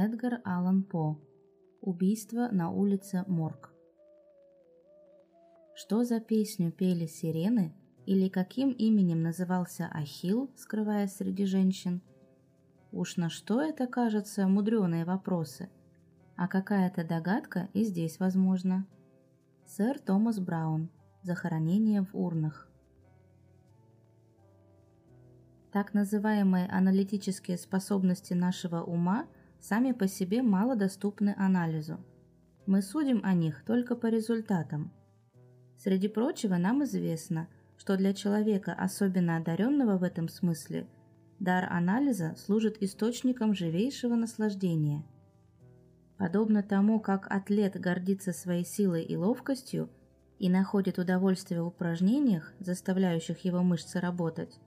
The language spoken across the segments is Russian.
Эдгар Аллан По. Убийство на улице Морг. Что за песню пели сирены или каким именем назывался Ахилл, скрываясь среди женщин? Уж на что это кажется мудреные вопросы. А какая-то догадка и здесь возможна. Сэр Томас Браун. Захоронение в урнах. Так называемые аналитические способности нашего ума – сами по себе мало доступны анализу. Мы судим о них только по результатам. Среди прочего нам известно, что для человека, особенно одаренного в этом смысле, дар анализа служит источником живейшего наслаждения. Подобно тому, как атлет гордится своей силой и ловкостью и находит удовольствие в упражнениях, заставляющих его мышцы работать,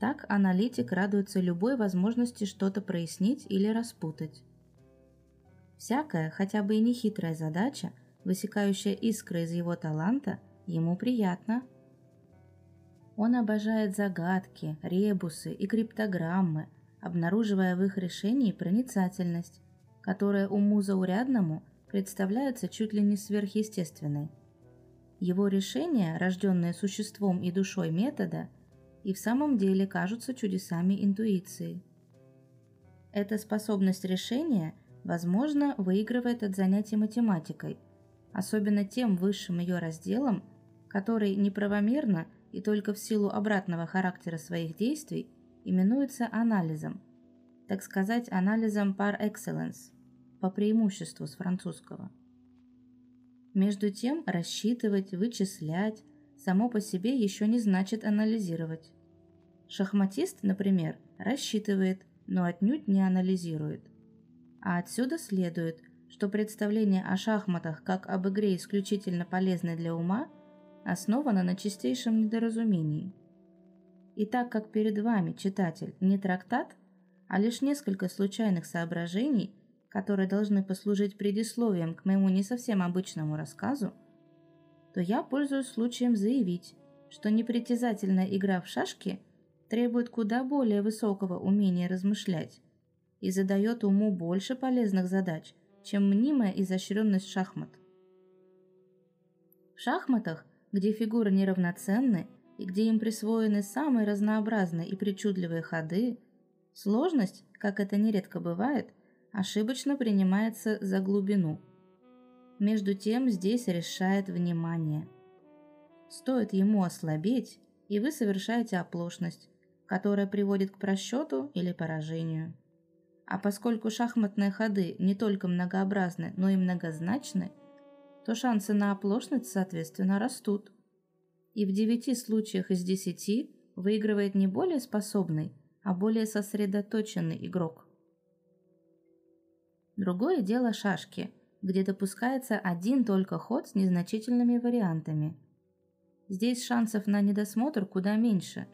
так аналитик радуется любой возможности что-то прояснить или распутать. Всякая, хотя бы и нехитрая задача, высекающая искры из его таланта, ему приятна. Он обожает загадки, ребусы и криптограммы, обнаруживая в их решении проницательность, которая уму заурядному представляется чуть ли не сверхъестественной. Его решения, рожденные существом и душой метода – и в самом деле кажутся чудесами интуиции. Эта способность решения, возможно, выигрывает от занятий математикой, особенно тем высшим ее разделом, который неправомерно и только в силу обратного характера своих действий именуется анализом, так сказать, анализом par excellence, по преимуществу с французского. Между тем, рассчитывать, вычислять, само по себе еще не значит анализировать. Шахматист, например, рассчитывает, но отнюдь не анализирует. А отсюда следует, что представление о шахматах как об игре исключительно полезной для ума основано на чистейшем недоразумении. И так как перед вами, читатель, не трактат, а лишь несколько случайных соображений, которые должны послужить предисловием к моему не совсем обычному рассказу, то я пользуюсь случаем заявить, что непритязательная игра в шашки требует куда более высокого умения размышлять и задает уму больше полезных задач, чем мнимая изощренность шахмат. В шахматах, где фигуры неравноценны и где им присвоены самые разнообразные и причудливые ходы, сложность, как это нередко бывает, ошибочно принимается за глубину – между тем здесь решает внимание. Стоит ему ослабеть, и вы совершаете оплошность, которая приводит к просчету или поражению. А поскольку шахматные ходы не только многообразны, но и многозначны, то шансы на оплошность, соответственно, растут. И в девяти случаях из десяти выигрывает не более способный, а более сосредоточенный игрок. Другое дело шашки – где допускается один только ход с незначительными вариантами. Здесь шансов на недосмотр куда меньше.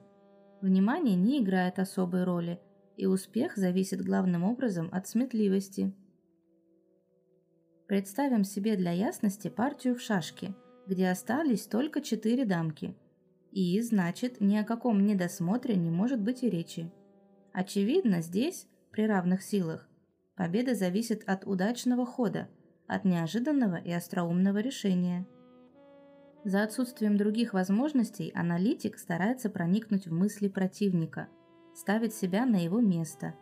Внимание не играет особой роли, и успех зависит главным образом от сметливости. Представим себе для ясности партию в шашки, где остались только четыре дамки. И, значит, ни о каком недосмотре не может быть и речи. Очевидно, здесь, при равных силах, победа зависит от удачного хода – от неожиданного и остроумного решения. За отсутствием других возможностей аналитик старается проникнуть в мысли противника, ставит себя на его место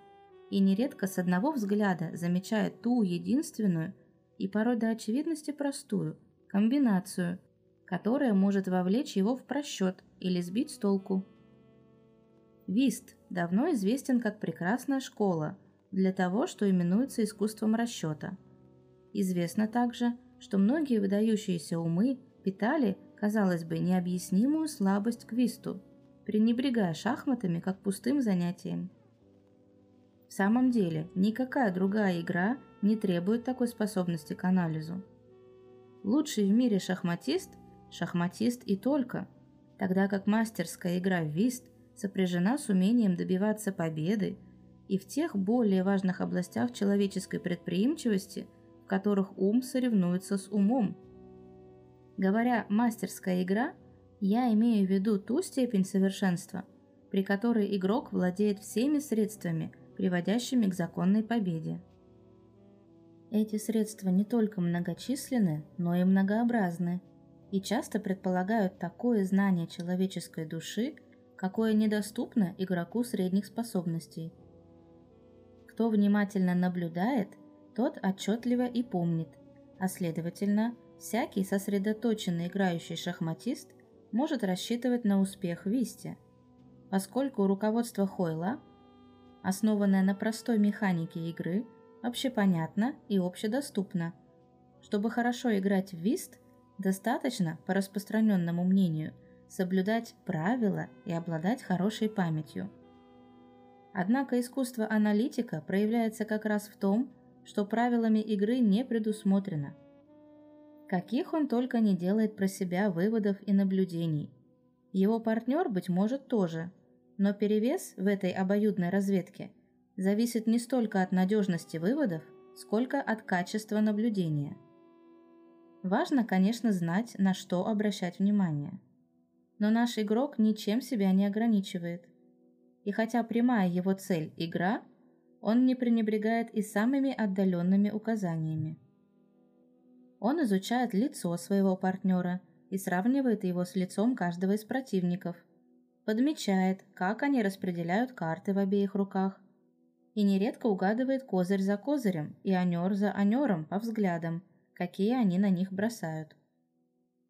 и нередко с одного взгляда замечает ту единственную и порой до очевидности простую комбинацию, которая может вовлечь его в просчет или сбить с толку. Вист давно известен как прекрасная школа для того, что именуется искусством расчета – Известно также, что многие выдающиеся умы питали, казалось бы, необъяснимую слабость к висту, пренебрегая шахматами как пустым занятием. В самом деле, никакая другая игра не требует такой способности к анализу. Лучший в мире шахматист – шахматист и только, тогда как мастерская игра в вист сопряжена с умением добиваться победы и в тех более важных областях человеческой предприимчивости – в которых ум соревнуется с умом. Говоря «мастерская игра», я имею в виду ту степень совершенства, при которой игрок владеет всеми средствами, приводящими к законной победе. Эти средства не только многочисленны, но и многообразны, и часто предполагают такое знание человеческой души, какое недоступно игроку средних способностей. Кто внимательно наблюдает, тот отчетливо и помнит, а следовательно, всякий сосредоточенный играющий шахматист может рассчитывать на успех Висте, поскольку руководство Хойла, основанное на простой механике игры, общепонятно и общедоступно. Чтобы хорошо играть в вист, достаточно, по распространенному мнению, соблюдать правила и обладать хорошей памятью. Однако искусство аналитика проявляется как раз в том, что правилами игры не предусмотрено. Каких он только не делает про себя выводов и наблюдений. Его партнер, быть может, тоже, но перевес в этой обоюдной разведке – зависит не столько от надежности выводов, сколько от качества наблюдения. Важно, конечно, знать, на что обращать внимание. Но наш игрок ничем себя не ограничивает. И хотя прямая его цель – игра, он не пренебрегает и самыми отдаленными указаниями. Он изучает лицо своего партнера и сравнивает его с лицом каждого из противников, подмечает, как они распределяют карты в обеих руках, и нередко угадывает козырь за козырем и анер за анером по взглядам, какие они на них бросают.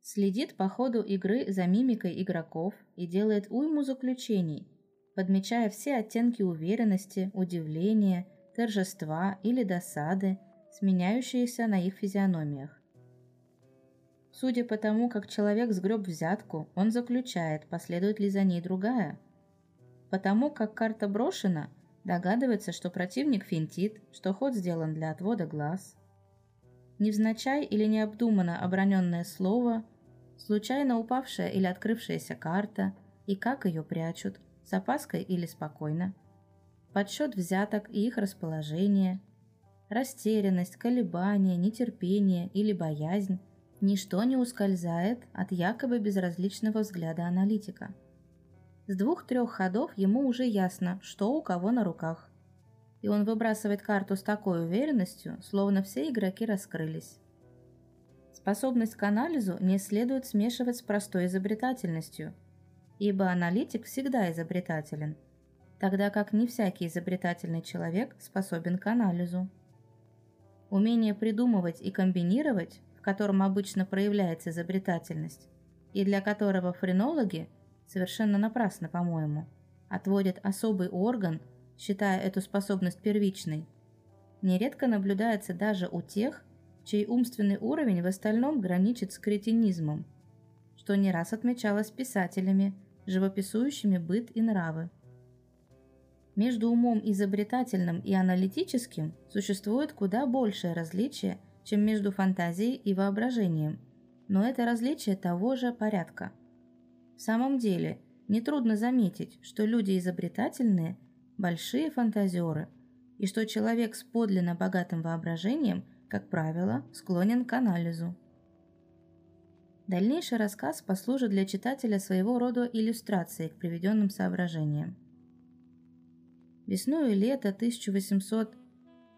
Следит по ходу игры за мимикой игроков и делает уйму заключений, подмечая все оттенки уверенности, удивления, торжества или досады, сменяющиеся на их физиономиях. Судя по тому, как человек сгреб взятку, он заключает, последует ли за ней другая. Потому как карта брошена – Догадывается, что противник финтит, что ход сделан для отвода глаз. Невзначай или необдуманно оброненное слово, случайно упавшая или открывшаяся карта, и как ее прячут, с опаской или спокойно. Подсчет взяток и их расположение, растерянность, колебание, нетерпение или боязнь – ничто не ускользает от якобы безразличного взгляда аналитика – с двух-трех ходов ему уже ясно, что у кого на руках. И он выбрасывает карту с такой уверенностью, словно все игроки раскрылись. Способность к анализу не следует смешивать с простой изобретательностью, ибо аналитик всегда изобретателен, тогда как не всякий изобретательный человек способен к анализу. Умение придумывать и комбинировать, в котором обычно проявляется изобретательность, и для которого френологи – совершенно напрасно, по-моему, отводят особый орган, считая эту способность первичной. Нередко наблюдается даже у тех, чей умственный уровень в остальном граничит с кретинизмом, что не раз отмечалось писателями, живописующими быт и нравы. Между умом изобретательным и аналитическим существует куда большее различие, чем между фантазией и воображением, но это различие того же порядка – в самом деле, нетрудно заметить, что люди изобретательные – большие фантазеры, и что человек с подлинно богатым воображением, как правило, склонен к анализу. Дальнейший рассказ послужит для читателя своего рода иллюстрацией к приведенным соображениям. Весну и лето 1800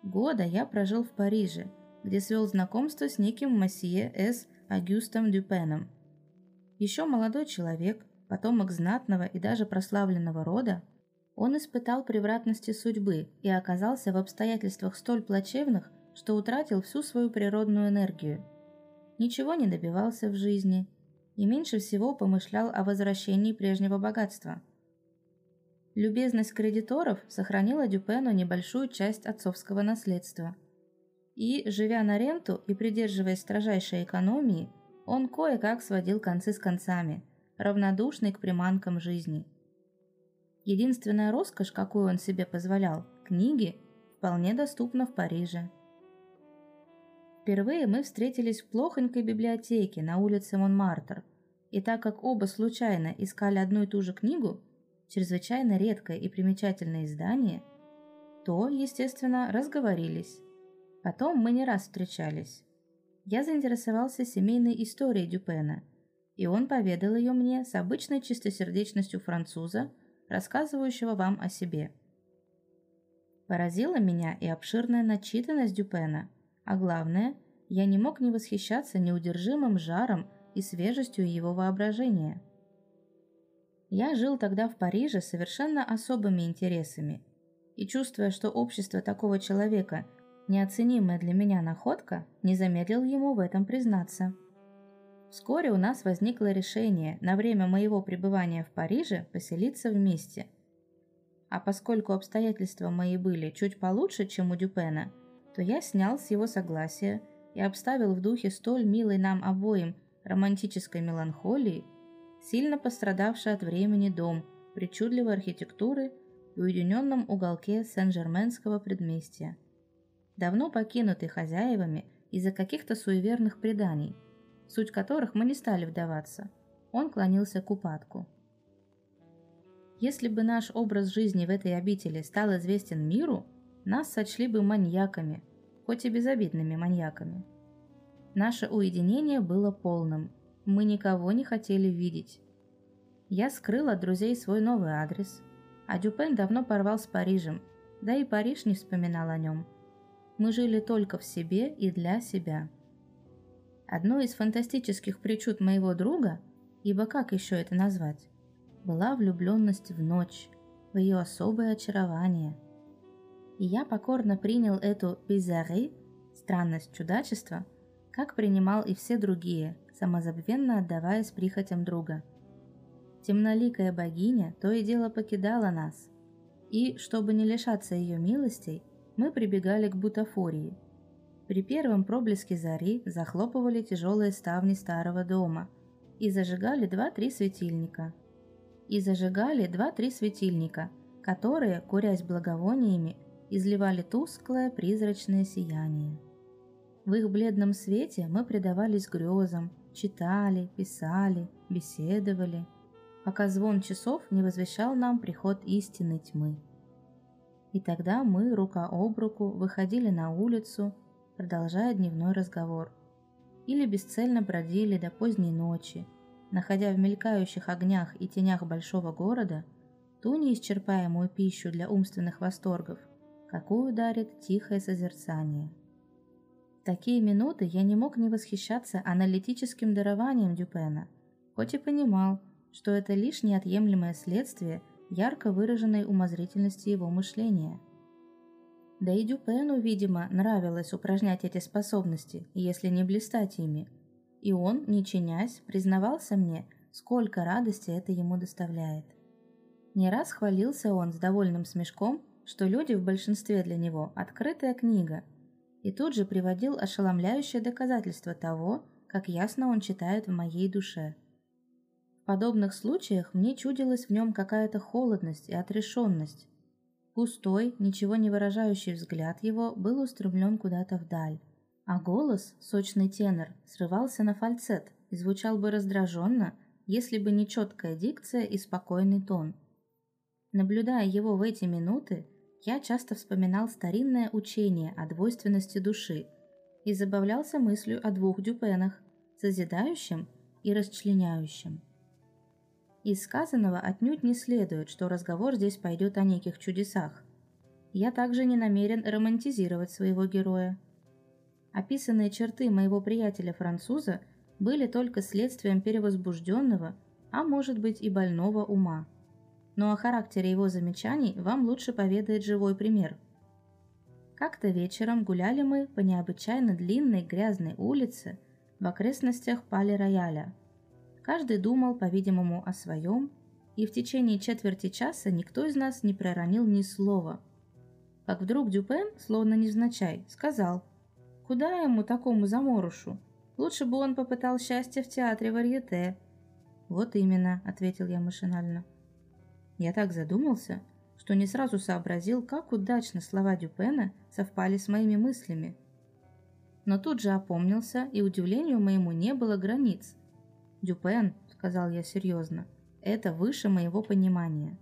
года я прожил в Париже, где свел знакомство с неким месье С. Агюстом Дюпеном – еще молодой человек, потомок знатного и даже прославленного рода, он испытал превратности судьбы и оказался в обстоятельствах столь плачевных, что утратил всю свою природную энергию. Ничего не добивался в жизни и меньше всего помышлял о возвращении прежнего богатства. Любезность кредиторов сохранила Дюпену небольшую часть отцовского наследства. И, живя на ренту и придерживаясь строжайшей экономии, он кое-как сводил концы с концами, равнодушный к приманкам жизни. Единственная роскошь, какую он себе позволял, книги, вполне доступна в Париже. Впервые мы встретились в плохонькой библиотеке на улице Монмартр, и так как оба случайно искали одну и ту же книгу, чрезвычайно редкое и примечательное издание, то, естественно, разговорились. Потом мы не раз встречались я заинтересовался семейной историей Дюпена, и он поведал ее мне с обычной чистосердечностью француза, рассказывающего вам о себе. Поразила меня и обширная начитанность Дюпена, А главное, я не мог не восхищаться неудержимым жаром и свежестью его воображения. Я жил тогда в Париже совершенно особыми интересами, и чувствуя, что общество такого человека – неоценимая для меня находка, не замедлил ему в этом признаться. Вскоре у нас возникло решение на время моего пребывания в Париже поселиться вместе. А поскольку обстоятельства мои были чуть получше, чем у Дюпена, то я снял с его согласия и обставил в духе столь милой нам обоим романтической меланхолии, сильно пострадавший от времени дом причудливой архитектуры в уединенном уголке Сен-Жерменского предместья, давно покинутый хозяевами из-за каких-то суеверных преданий – суть которых мы не стали вдаваться. Он клонился к упадку. Если бы наш образ жизни в этой обители стал известен миру, нас сочли бы маньяками, хоть и безобидными маньяками. Наше уединение было полным, мы никого не хотели видеть. Я скрыл от друзей свой новый адрес, а Дюпен давно порвал с Парижем, да и Париж не вспоминал о нем. Мы жили только в себе и для себя. Одной из фантастических причуд моего друга, ибо как еще это назвать, была влюбленность в ночь, в ее особое очарование. И я покорно принял эту bizarre, странность чудачества, как принимал и все другие, самозабвенно отдаваясь прихотям друга. Темноликая богиня то и дело покидала нас, и, чтобы не лишаться ее милостей, мы прибегали к бутафории – при первом проблеске зари захлопывали тяжелые ставни старого дома и зажигали два-три светильника. И зажигали два-три светильника, которые, курясь благовониями, изливали тусклое призрачное сияние. В их бледном свете мы предавались грезам, читали, писали, беседовали, пока звон часов не возвещал нам приход истинной тьмы. И тогда мы, рука об руку, выходили на улицу продолжая дневной разговор. Или бесцельно бродили до поздней ночи, находя в мелькающих огнях и тенях большого города ту неисчерпаемую пищу для умственных восторгов, какую дарит тихое созерцание. В такие минуты я не мог не восхищаться аналитическим дарованием Дюпена, хоть и понимал, что это лишь неотъемлемое следствие ярко выраженной умозрительности его мышления – да и Дюпену, видимо, нравилось упражнять эти способности, если не блистать ими. И он, не чинясь, признавался мне, сколько радости это ему доставляет. Не раз хвалился он с довольным смешком, что люди в большинстве для него открытая книга, и тут же приводил ошеломляющее доказательство того, как ясно он читает в моей душе. В подобных случаях мне чудилась в нем какая-то холодность и отрешенность, Пустой, ничего не выражающий взгляд его был устремлен куда-то вдаль, а голос, сочный тенор, срывался на фальцет и звучал бы раздраженно, если бы не четкая дикция и спокойный тон. Наблюдая его в эти минуты, я часто вспоминал старинное учение о двойственности души и забавлялся мыслью о двух дюпенах, созидающем и расчленяющем. Из сказанного отнюдь не следует, что разговор здесь пойдет о неких чудесах. Я также не намерен романтизировать своего героя. Описанные черты моего приятеля-француза были только следствием перевозбужденного, а может быть и больного ума. Но о характере его замечаний вам лучше поведает живой пример. Как-то вечером гуляли мы по необычайно длинной грязной улице в окрестностях Пале-Рояля – Каждый думал, по-видимому, о своем, и в течение четверти часа никто из нас не проронил ни слова. Как вдруг Дюпен, словно невзначай, сказал, «Куда ему такому заморушу? Лучше бы он попытал счастье в театре Варьете». «Вот именно», — ответил я машинально. Я так задумался, что не сразу сообразил, как удачно слова Дюпена совпали с моими мыслями. Но тут же опомнился, и удивлению моему не было границ — «Дюпен», — сказал я серьезно, — «это выше моего понимания.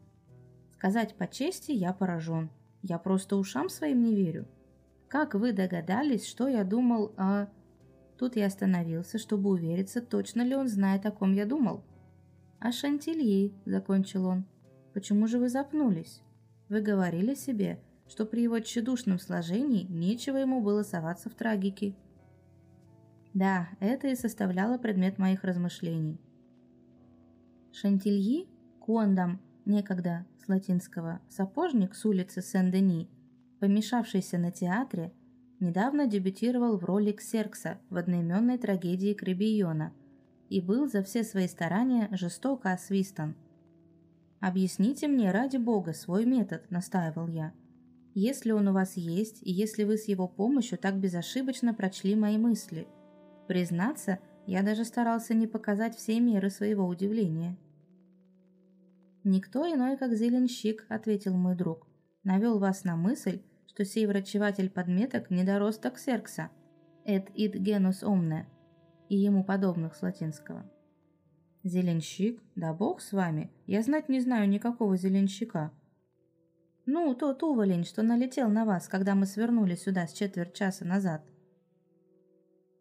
Сказать по чести, я поражен. Я просто ушам своим не верю. Как вы догадались, что я думал о...» Тут я остановился, чтобы увериться, точно ли он знает, о ком я думал. «О Шантильи», — закончил он. «Почему же вы запнулись? Вы говорили себе, что при его тщедушном сложении нечего ему было соваться в трагики. Да, это и составляло предмет моих размышлений. Шантильи, Кондам, некогда с латинского сапожник с улицы Сен-Дени, помешавшийся на театре, недавно дебютировал в роли Ксеркса в одноименной трагедии Кребийона и был за все свои старания жестоко освистан. «Объясните мне, ради бога, свой метод», – настаивал я. «Если он у вас есть, и если вы с его помощью так безошибочно прочли мои мысли – Признаться, я даже старался не показать все меры своего удивления. «Никто иной, как зеленщик», — ответил мой друг. «Навел вас на мысль, что сей врачеватель подметок недоросток серкса, et id genus omne, и ему подобных с латинского». «Зеленщик? Да бог с вами, я знать не знаю никакого зеленщика». «Ну, тот уволень, что налетел на вас, когда мы свернули сюда с четверть часа назад».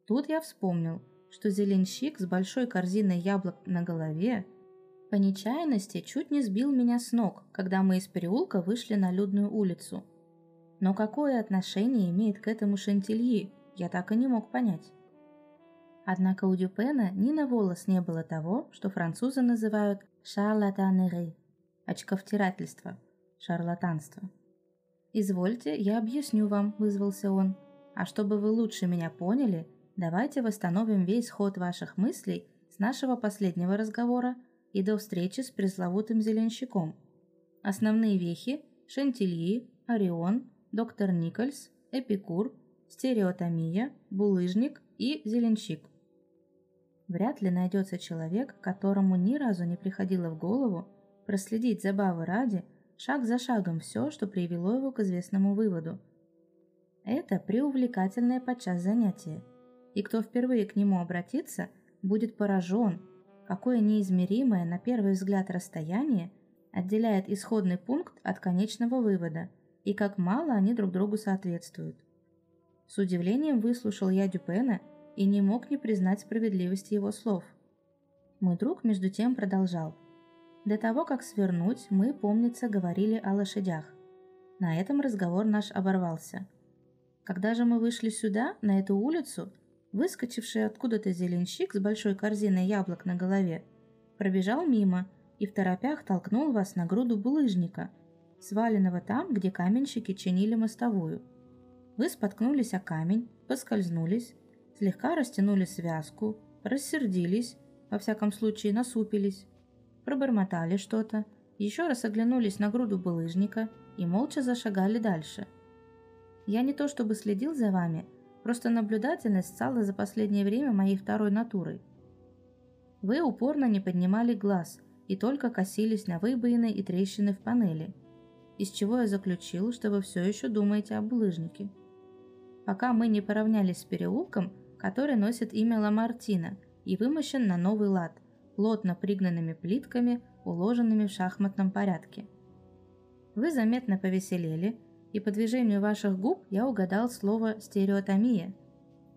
Тут я вспомнил, что зеленщик с большой корзиной яблок на голове по нечаянности чуть не сбил меня с ног, когда мы из переулка вышли на людную улицу. Но какое отношение имеет к этому Шантильи, я так и не мог понять. Однако у Дюпена ни на волос не было того, что французы называют «шарлатанери» – очковтирательство, шарлатанство. «Извольте, я объясню вам», – вызвался он. «А чтобы вы лучше меня поняли, Давайте восстановим весь ход ваших мыслей с нашего последнего разговора и до встречи с пресловутым зеленщиком. Основные вехи – Шантильи, Орион, доктор Никольс, Эпикур, стереотомия, булыжник и зеленщик. Вряд ли найдется человек, которому ни разу не приходило в голову проследить забавы ради шаг за шагом все, что привело его к известному выводу. Это преувлекательное подчас занятие – и кто впервые к нему обратится, будет поражен, какое неизмеримое на первый взгляд расстояние отделяет исходный пункт от конечного вывода, и как мало они друг другу соответствуют. С удивлением выслушал я Дюпена и не мог не признать справедливости его слов. Мой друг между тем продолжал. До того, как свернуть, мы, помнится, говорили о лошадях. На этом разговор наш оборвался. Когда же мы вышли сюда, на эту улицу, Выскочивший откуда-то зеленщик с большой корзиной яблок на голове пробежал мимо и в торопях толкнул вас на груду булыжника, сваленного там, где каменщики чинили мостовую. Вы споткнулись о камень, поскользнулись, слегка растянули связку, рассердились, во всяком случае насупились, пробормотали что-то, еще раз оглянулись на груду булыжника и молча зашагали дальше. Я не то чтобы следил за вами, Просто наблюдательность стала за последнее время моей второй натурой. Вы упорно не поднимали глаз и только косились на выбоины и трещины в панели, из чего я заключил, что вы все еще думаете об булыжнике. Пока мы не поравнялись с переулком, который носит имя Ламартина и вымощен на новый лад, плотно пригнанными плитками, уложенными в шахматном порядке. Вы заметно повеселели, и по движению ваших губ я угадал слово «стереотомия»,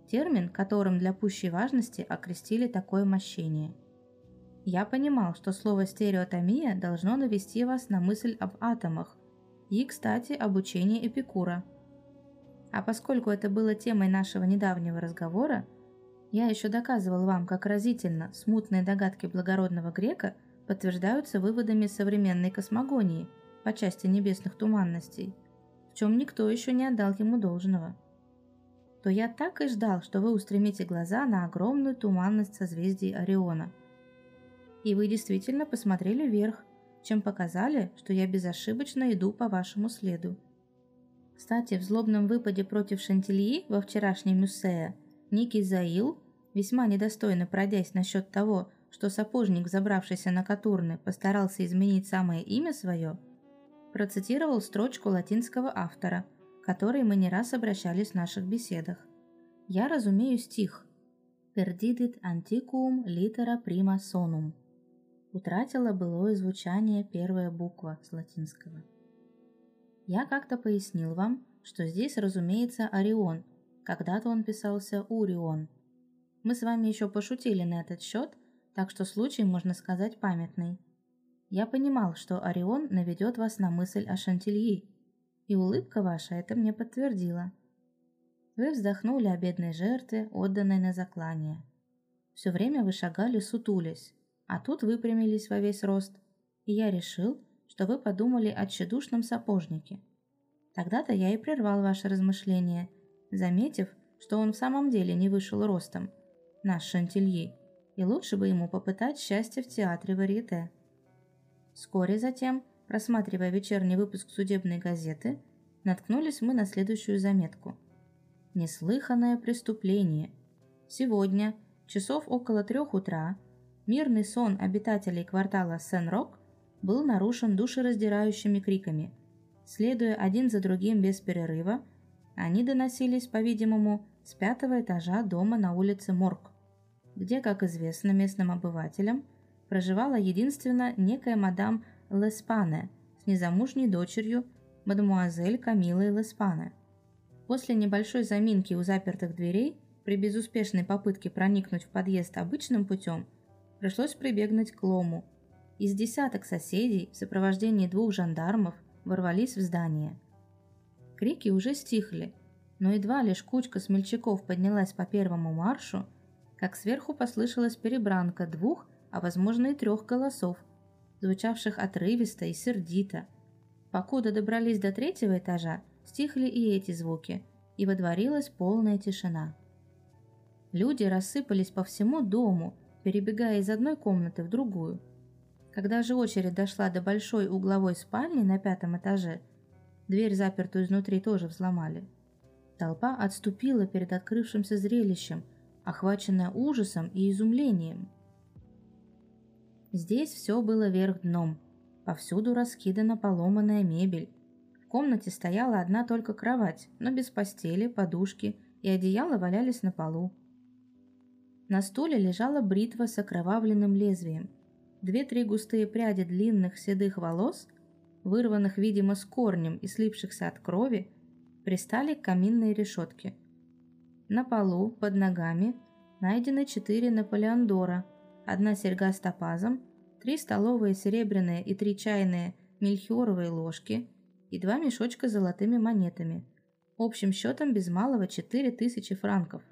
термин, которым для пущей важности окрестили такое мощение. Я понимал, что слово «стереотомия» должно навести вас на мысль об атомах и, кстати, об учении Эпикура. А поскольку это было темой нашего недавнего разговора, я еще доказывал вам, как разительно смутные догадки благородного грека подтверждаются выводами современной космогонии по части небесных туманностей – чем никто еще не отдал ему должного. То я так и ждал, что вы устремите глаза на огромную туманность созвездий Ориона. И вы действительно посмотрели вверх, чем показали, что я безошибочно иду по вашему следу. Кстати, в злобном выпаде против Шантильи во вчерашней Мюссея Ники Заил, весьма недостойно пройдясь насчет того, что сапожник, забравшийся на Катурны, постарался изменить самое имя свое, процитировал строчку латинского автора, к которой мы не раз обращались в наших беседах. Я разумею стих «Perdidit antiquum litera prima sonum» утратила былое звучание первая буква с латинского. Я как-то пояснил вам, что здесь, разумеется, Орион, когда-то он писался Урион. Мы с вами еще пошутили на этот счет, так что случай, можно сказать, памятный. Я понимал, что Орион наведет вас на мысль о Шантильи. И улыбка ваша это мне подтвердила. Вы вздохнули о бедной жертве, отданной на заклание. Все время вы шагали сутулясь, а тут выпрямились во весь рост, и я решил, что вы подумали о тщедушном сапожнике. Тогда-то я и прервал ваше размышление, заметив, что он в самом деле не вышел ростом, наш Шантильи, и лучше бы ему попытать счастье в театре Варьете. Вскоре затем, просматривая вечерний выпуск судебной газеты, наткнулись мы на следующую заметку. Неслыханное преступление. Сегодня, часов около трех утра, мирный сон обитателей квартала Сен-Рок был нарушен душераздирающими криками. Следуя один за другим без перерыва, они доносились, по-видимому, с пятого этажа дома на улице Морг, где, как известно местным обывателям, проживала единственно некая мадам Леспане с незамужней дочерью мадемуазель Камилой Леспане. После небольшой заминки у запертых дверей, при безуспешной попытке проникнуть в подъезд обычным путем, пришлось прибегнуть к лому. Из десяток соседей в сопровождении двух жандармов ворвались в здание. Крики уже стихли, но едва лишь кучка смельчаков поднялась по первому маршу, как сверху послышалась перебранка двух, а возможно и трех голосов, звучавших отрывисто и сердито. Покуда добрались до третьего этажа, стихли и эти звуки, и водворилась полная тишина. Люди рассыпались по всему дому, перебегая из одной комнаты в другую. Когда же очередь дошла до большой угловой спальни на пятом этаже, дверь, запертую изнутри, тоже взломали. Толпа отступила перед открывшимся зрелищем, охваченная ужасом и изумлением. Здесь все было вверх дном. Повсюду раскидана поломанная мебель. В комнате стояла одна только кровать, но без постели, подушки и одеяла валялись на полу. На стуле лежала бритва с окровавленным лезвием. Две-три густые пряди длинных седых волос, вырванных, видимо, с корнем и слипшихся от крови, пристали к каминной решетке. На полу, под ногами, найдены четыре наполеондора – одна серьга с топазом, три столовые серебряные и три чайные мельхиоровые ложки и два мешочка с золотыми монетами. Общим счетом без малого четыре тысячи франков.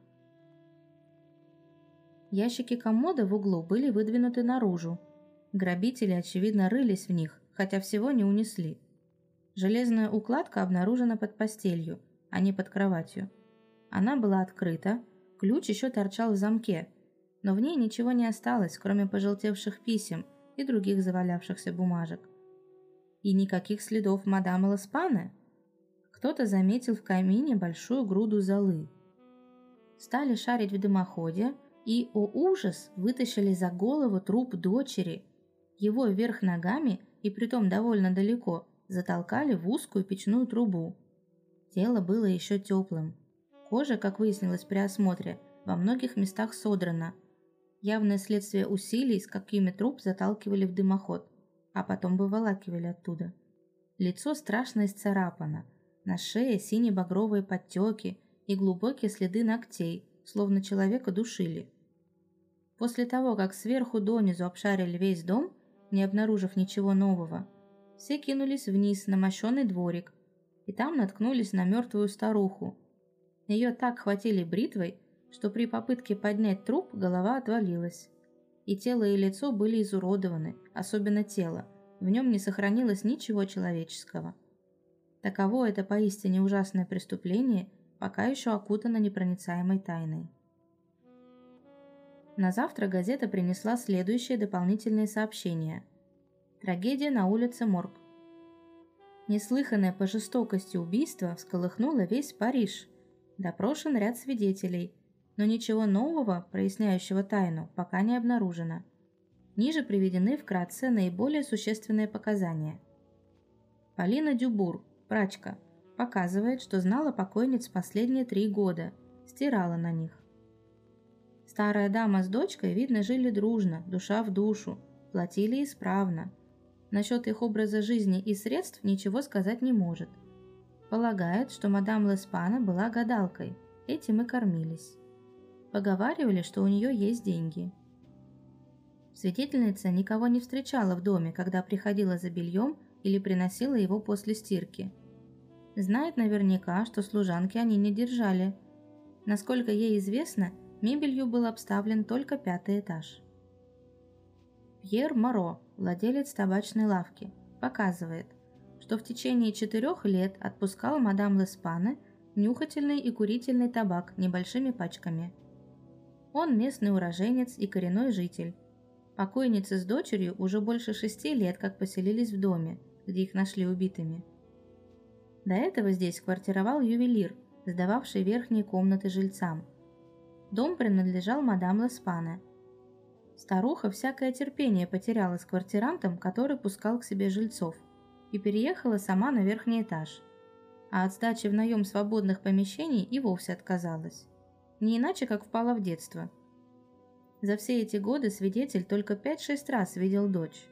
Ящики комода в углу были выдвинуты наружу. Грабители, очевидно, рылись в них, хотя всего не унесли. Железная укладка обнаружена под постелью, а не под кроватью. Она была открыта, ключ еще торчал в замке, но в ней ничего не осталось, кроме пожелтевших писем и других завалявшихся бумажек. И никаких следов мадам Ласпаны. Кто-то заметил в камине большую груду золы. Стали шарить в дымоходе и, о ужас, вытащили за голову труп дочери. Его вверх ногами, и притом довольно далеко, затолкали в узкую печную трубу. Тело было еще теплым. Кожа, как выяснилось при осмотре, во многих местах содрана – явное следствие усилий, с какими труп заталкивали в дымоход, а потом выволакивали оттуда. Лицо страшно исцарапано, на шее сине-багровые подтеки и глубокие следы ногтей, словно человека душили. После того, как сверху донизу обшарили весь дом, не обнаружив ничего нового, все кинулись вниз на мощенный дворик, и там наткнулись на мертвую старуху. Ее так хватили бритвой, что при попытке поднять труп голова отвалилась. И тело и лицо были изуродованы, особенно тело. В нем не сохранилось ничего человеческого. Таково это поистине ужасное преступление, пока еще окутано непроницаемой тайной. На завтра газета принесла следующее дополнительное сообщение. Трагедия на улице Морг. Неслыханное по жестокости убийство всколыхнуло весь Париж. Допрошен ряд свидетелей – но ничего нового, проясняющего тайну, пока не обнаружено. Ниже приведены вкратце наиболее существенные показания. Полина Дюбур, прачка, показывает, что знала покойниц последние три года, стирала на них. Старая дама с дочкой, видно, жили дружно, душа в душу, платили исправно. Насчет их образа жизни и средств ничего сказать не может. Полагает, что мадам Леспана была гадалкой, этим и кормились. Поговаривали, что у нее есть деньги. Свидетельница никого не встречала в доме, когда приходила за бельем или приносила его после стирки. Знает наверняка, что служанки они не держали. Насколько ей известно, мебелью был обставлен только пятый этаж. Пьер Моро, владелец табачной лавки, показывает, что в течение четырех лет отпускал мадам Леспане нюхательный и курительный табак небольшими пачками. Он местный уроженец и коренной житель. Покойница с дочерью уже больше шести лет как поселились в доме, где их нашли убитыми. До этого здесь квартировал ювелир, сдававший верхние комнаты жильцам. Дом принадлежал мадам Леспане. Старуха всякое терпение потеряла с квартирантом, который пускал к себе жильцов – и переехала сама на верхний этаж. А от сдачи в наем свободных помещений и вовсе отказалась. Не иначе, как впала в детство. За все эти годы свидетель только 5-6 раз видел дочь.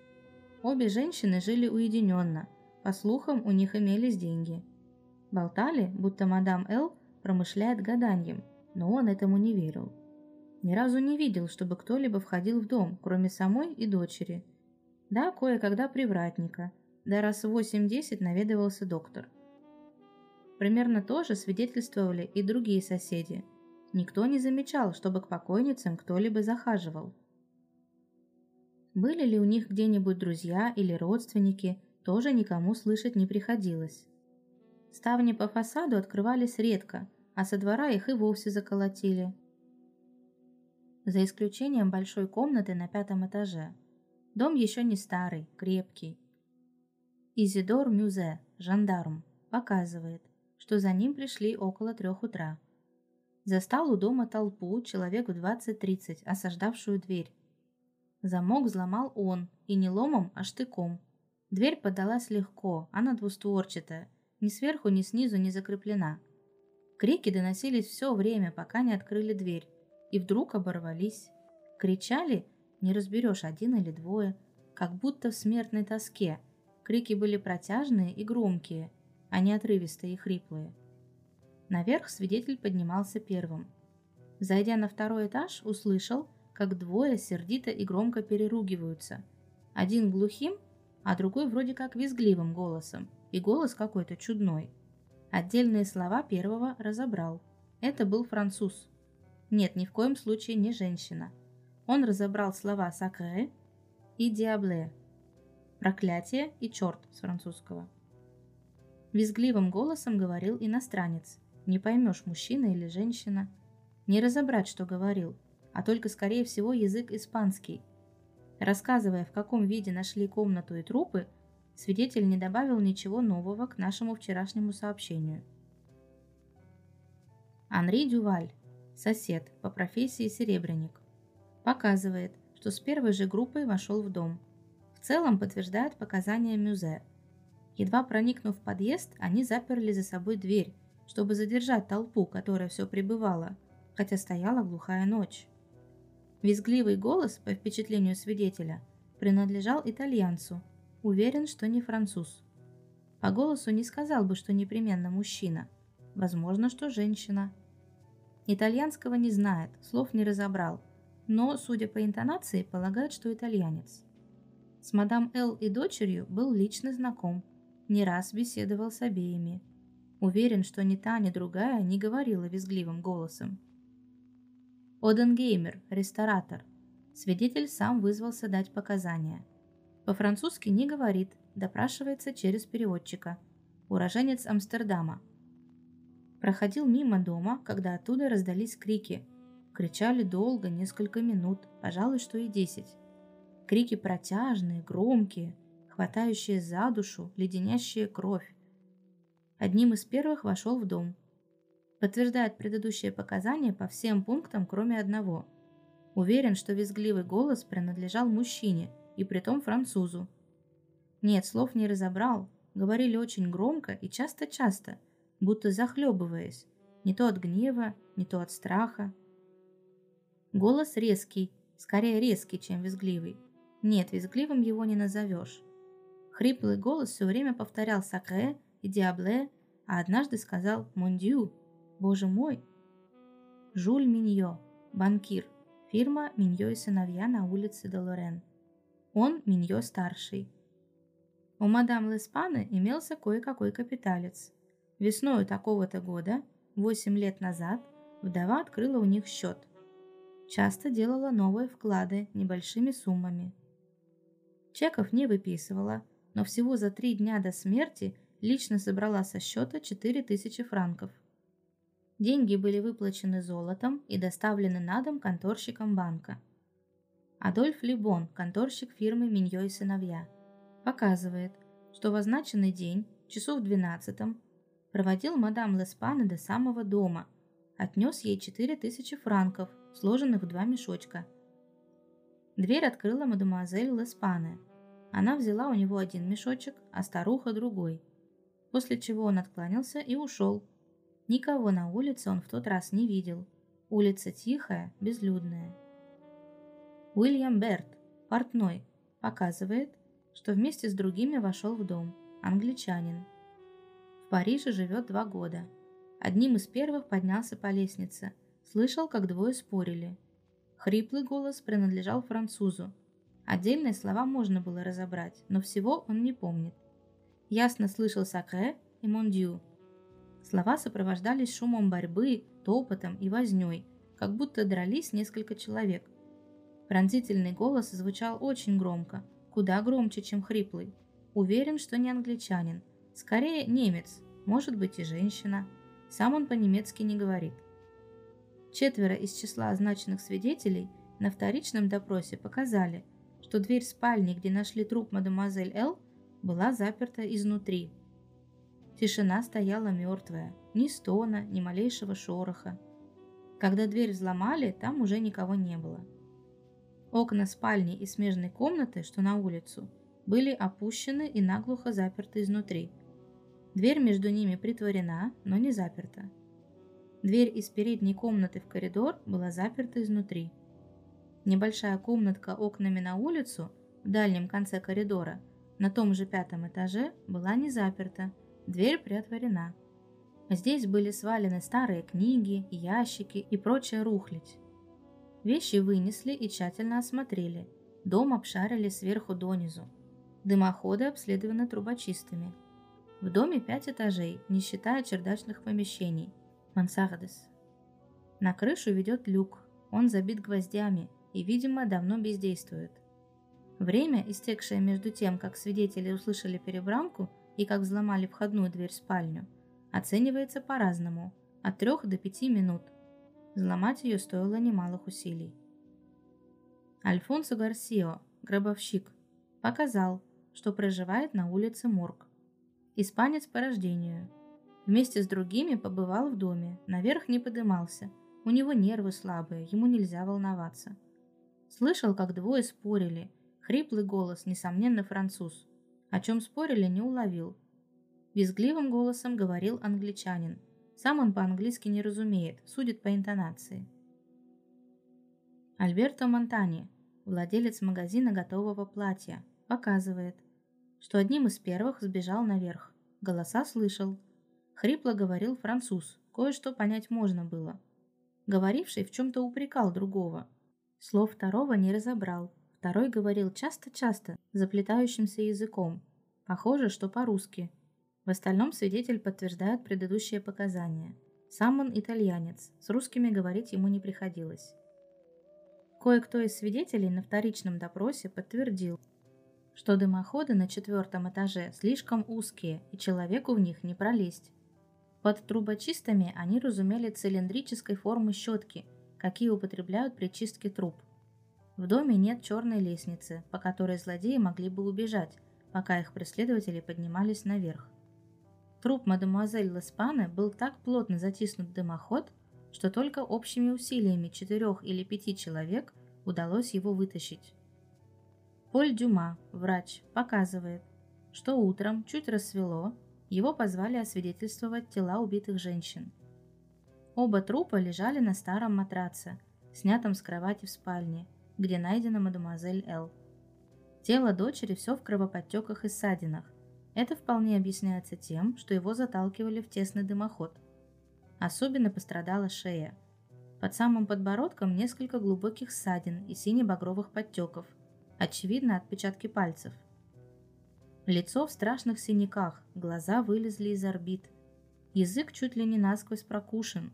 Обе женщины жили уединенно, по слухам, у них имелись деньги. Болтали, будто мадам Эл промышляет гаданием, но он этому не верил. Ни разу не видел, чтобы кто-либо входил в дом, кроме самой и дочери. Да, кое-когда привратника – да раз в 8-10 наведывался доктор. Примерно то же свидетельствовали и другие соседи. Никто не замечал, чтобы к покойницам кто-либо захаживал. Были ли у них где-нибудь друзья или родственники, тоже никому слышать не приходилось. Ставни по фасаду открывались редко, а со двора их и вовсе заколотили. За исключением большой комнаты на пятом этаже. Дом еще не старый, крепкий, Изидор Мюзе, жандарм, показывает, что за ним пришли около трех утра. Застал у дома толпу, человек в 20-30, осаждавшую дверь. Замок взломал он, и не ломом, а штыком. Дверь подалась легко, она двустворчатая, ни сверху, ни снизу не закреплена. Крики доносились все время, пока не открыли дверь, и вдруг оборвались. Кричали, не разберешь один или двое, как будто в смертной тоске – Крики были протяжные и громкие, а не отрывистые и хриплые. Наверх свидетель поднимался первым. Зайдя на второй этаж, услышал, как двое сердито и громко переругиваются. Один глухим, а другой вроде как визгливым голосом, и голос какой-то чудной. Отдельные слова первого разобрал. Это был француз. Нет, ни в коем случае не женщина. Он разобрал слова «сакре» и «диабле», проклятие и черт с французского. Визгливым голосом говорил иностранец. Не поймешь, мужчина или женщина. Не разобрать, что говорил, а только, скорее всего, язык испанский. Рассказывая, в каком виде нашли комнату и трупы, свидетель не добавил ничего нового к нашему вчерашнему сообщению. Анри Дюваль, сосед, по профессии серебряник, показывает, что с первой же группой вошел в дом – в целом подтверждает показания Мюзе. Едва проникнув в подъезд, они заперли за собой дверь, чтобы задержать толпу, которая все пребывала, хотя стояла глухая ночь. Визгливый голос, по впечатлению свидетеля, принадлежал итальянцу, уверен, что не француз. По голосу не сказал бы, что непременно мужчина, возможно, что женщина. Итальянского не знает, слов не разобрал, но, судя по интонации, полагает, что итальянец. С мадам Эл и дочерью был лично знаком, не раз беседовал с обеими. Уверен, что ни та, ни другая не говорила визгливым голосом. Оденгеймер, ресторатор. Свидетель сам вызвался дать показания. По-французски не говорит, допрашивается через переводчика. Уроженец Амстердама. Проходил мимо дома, когда оттуда раздались крики. Кричали долго, несколько минут, пожалуй, что и десять. Крики протяжные, громкие, хватающие за душу, леденящие кровь. Одним из первых вошел в дом. Подтверждает предыдущие показания по всем пунктам, кроме одного. Уверен, что визгливый голос принадлежал мужчине, и притом французу. Нет, слов не разобрал, говорили очень громко и часто-часто, будто захлебываясь, не то от гнева, не то от страха. Голос резкий, скорее резкий, чем визгливый. Нет, визгливым его не назовешь. Хриплый голос все время повторял «сакре» и «диабле», а однажды сказал «мондю», «боже мой». Жуль Миньо, банкир, фирма Миньо и сыновья на улице Долорен. Он Миньо старший. У мадам Леспаны имелся кое-какой капиталец. Весною такого-то года, 8 лет назад, вдова открыла у них счет. Часто делала новые вклады небольшими суммами. Чеков не выписывала, но всего за три дня до смерти лично собрала со счета 4000 франков. Деньги были выплачены золотом и доставлены на дом конторщиком банка. Адольф Либон, конторщик фирмы Миньо и сыновья, показывает, что в означенный день, часов в 12 проводил мадам Леспана до самого дома, отнес ей 4000 франков, сложенных в два мешочка. Дверь открыла мадемуазель Леспане. Она взяла у него один мешочек, а старуха другой. После чего он откланялся и ушел. Никого на улице он в тот раз не видел. Улица тихая, безлюдная. Уильям Берт, портной, показывает, что вместе с другими вошел в дом. Англичанин. В Париже живет два года. Одним из первых поднялся по лестнице. Слышал, как двое спорили. Хриплый голос принадлежал французу. Отдельные слова можно было разобрать, но всего он не помнит. Ясно слышал «сакре» и «мондю». Слова сопровождались шумом борьбы, топотом и вознёй, как будто дрались несколько человек. Пронзительный голос звучал очень громко, куда громче, чем хриплый. Уверен, что не англичанин, скорее немец, может быть и женщина. Сам он по-немецки не говорит. Четверо из числа означенных свидетелей на вторичном допросе показали, что дверь спальни, где нашли труп мадемуазель Л, была заперта изнутри. Тишина стояла мертвая, ни стона, ни малейшего шороха. Когда дверь взломали, там уже никого не было. Окна спальни и смежной комнаты, что на улицу, были опущены и наглухо заперты изнутри. Дверь между ними притворена, но не заперта. Дверь из передней комнаты в коридор была заперта изнутри. Небольшая комнатка окнами на улицу в дальнем конце коридора на том же пятом этаже была не заперта, дверь приотворена. Здесь были свалены старые книги, ящики и прочая рухлядь. Вещи вынесли и тщательно осмотрели. Дом обшарили сверху донизу. Дымоходы обследованы трубочистами. В доме пять этажей, не считая чердачных помещений. Мансардес. На крышу ведет люк. Он забит гвоздями и, видимо, давно бездействует. Время, истекшее между тем, как свидетели услышали перебранку и как взломали входную дверь в спальню, оценивается по-разному – от 3 до 5 минут. Взломать ее стоило немалых усилий. Альфонсо Гарсио, гробовщик, показал, что проживает на улице Морг. Испанец по рождению. Вместе с другими побывал в доме, наверх не подымался. У него нервы слабые, ему нельзя волноваться. Слышал, как двое спорили. Хриплый голос, несомненно, француз. О чем спорили, не уловил. Визгливым голосом говорил англичанин – сам он по-английски не разумеет, судит по интонации. Альберто Монтани, владелец магазина готового платья, показывает, что одним из первых сбежал наверх. Голоса слышал. Хрипло говорил француз, кое-что понять можно было. Говоривший в чем-то упрекал другого. Слов второго не разобрал. Второй говорил часто-часто, заплетающимся языком. Похоже, что по-русски, в остальном свидетель подтверждает предыдущие показания. Сам он итальянец, с русскими говорить ему не приходилось. Кое-кто из свидетелей на вторичном допросе подтвердил, что дымоходы на четвертом этаже слишком узкие и человеку в них не пролезть. Под трубочистами они разумели цилиндрической формы щетки, какие употребляют при чистке труб. В доме нет черной лестницы, по которой злодеи могли бы убежать, пока их преследователи поднимались наверх. Труп мадемуазель Леспане был так плотно затиснут в дымоход, что только общими усилиями четырех или пяти человек удалось его вытащить. Поль Дюма, врач, показывает, что утром, чуть рассвело, его позвали освидетельствовать тела убитых женщин. Оба трупа лежали на старом матраце, снятом с кровати в спальне, где найдена мадемуазель Л. Тело дочери все в кровоподтеках и ссадинах, это вполне объясняется тем, что его заталкивали в тесный дымоход. Особенно пострадала шея. Под самым подбородком несколько глубоких ссадин и сине-багровых подтеков. Очевидно, отпечатки пальцев. Лицо в страшных синяках, глаза вылезли из орбит. Язык чуть ли не насквозь прокушен.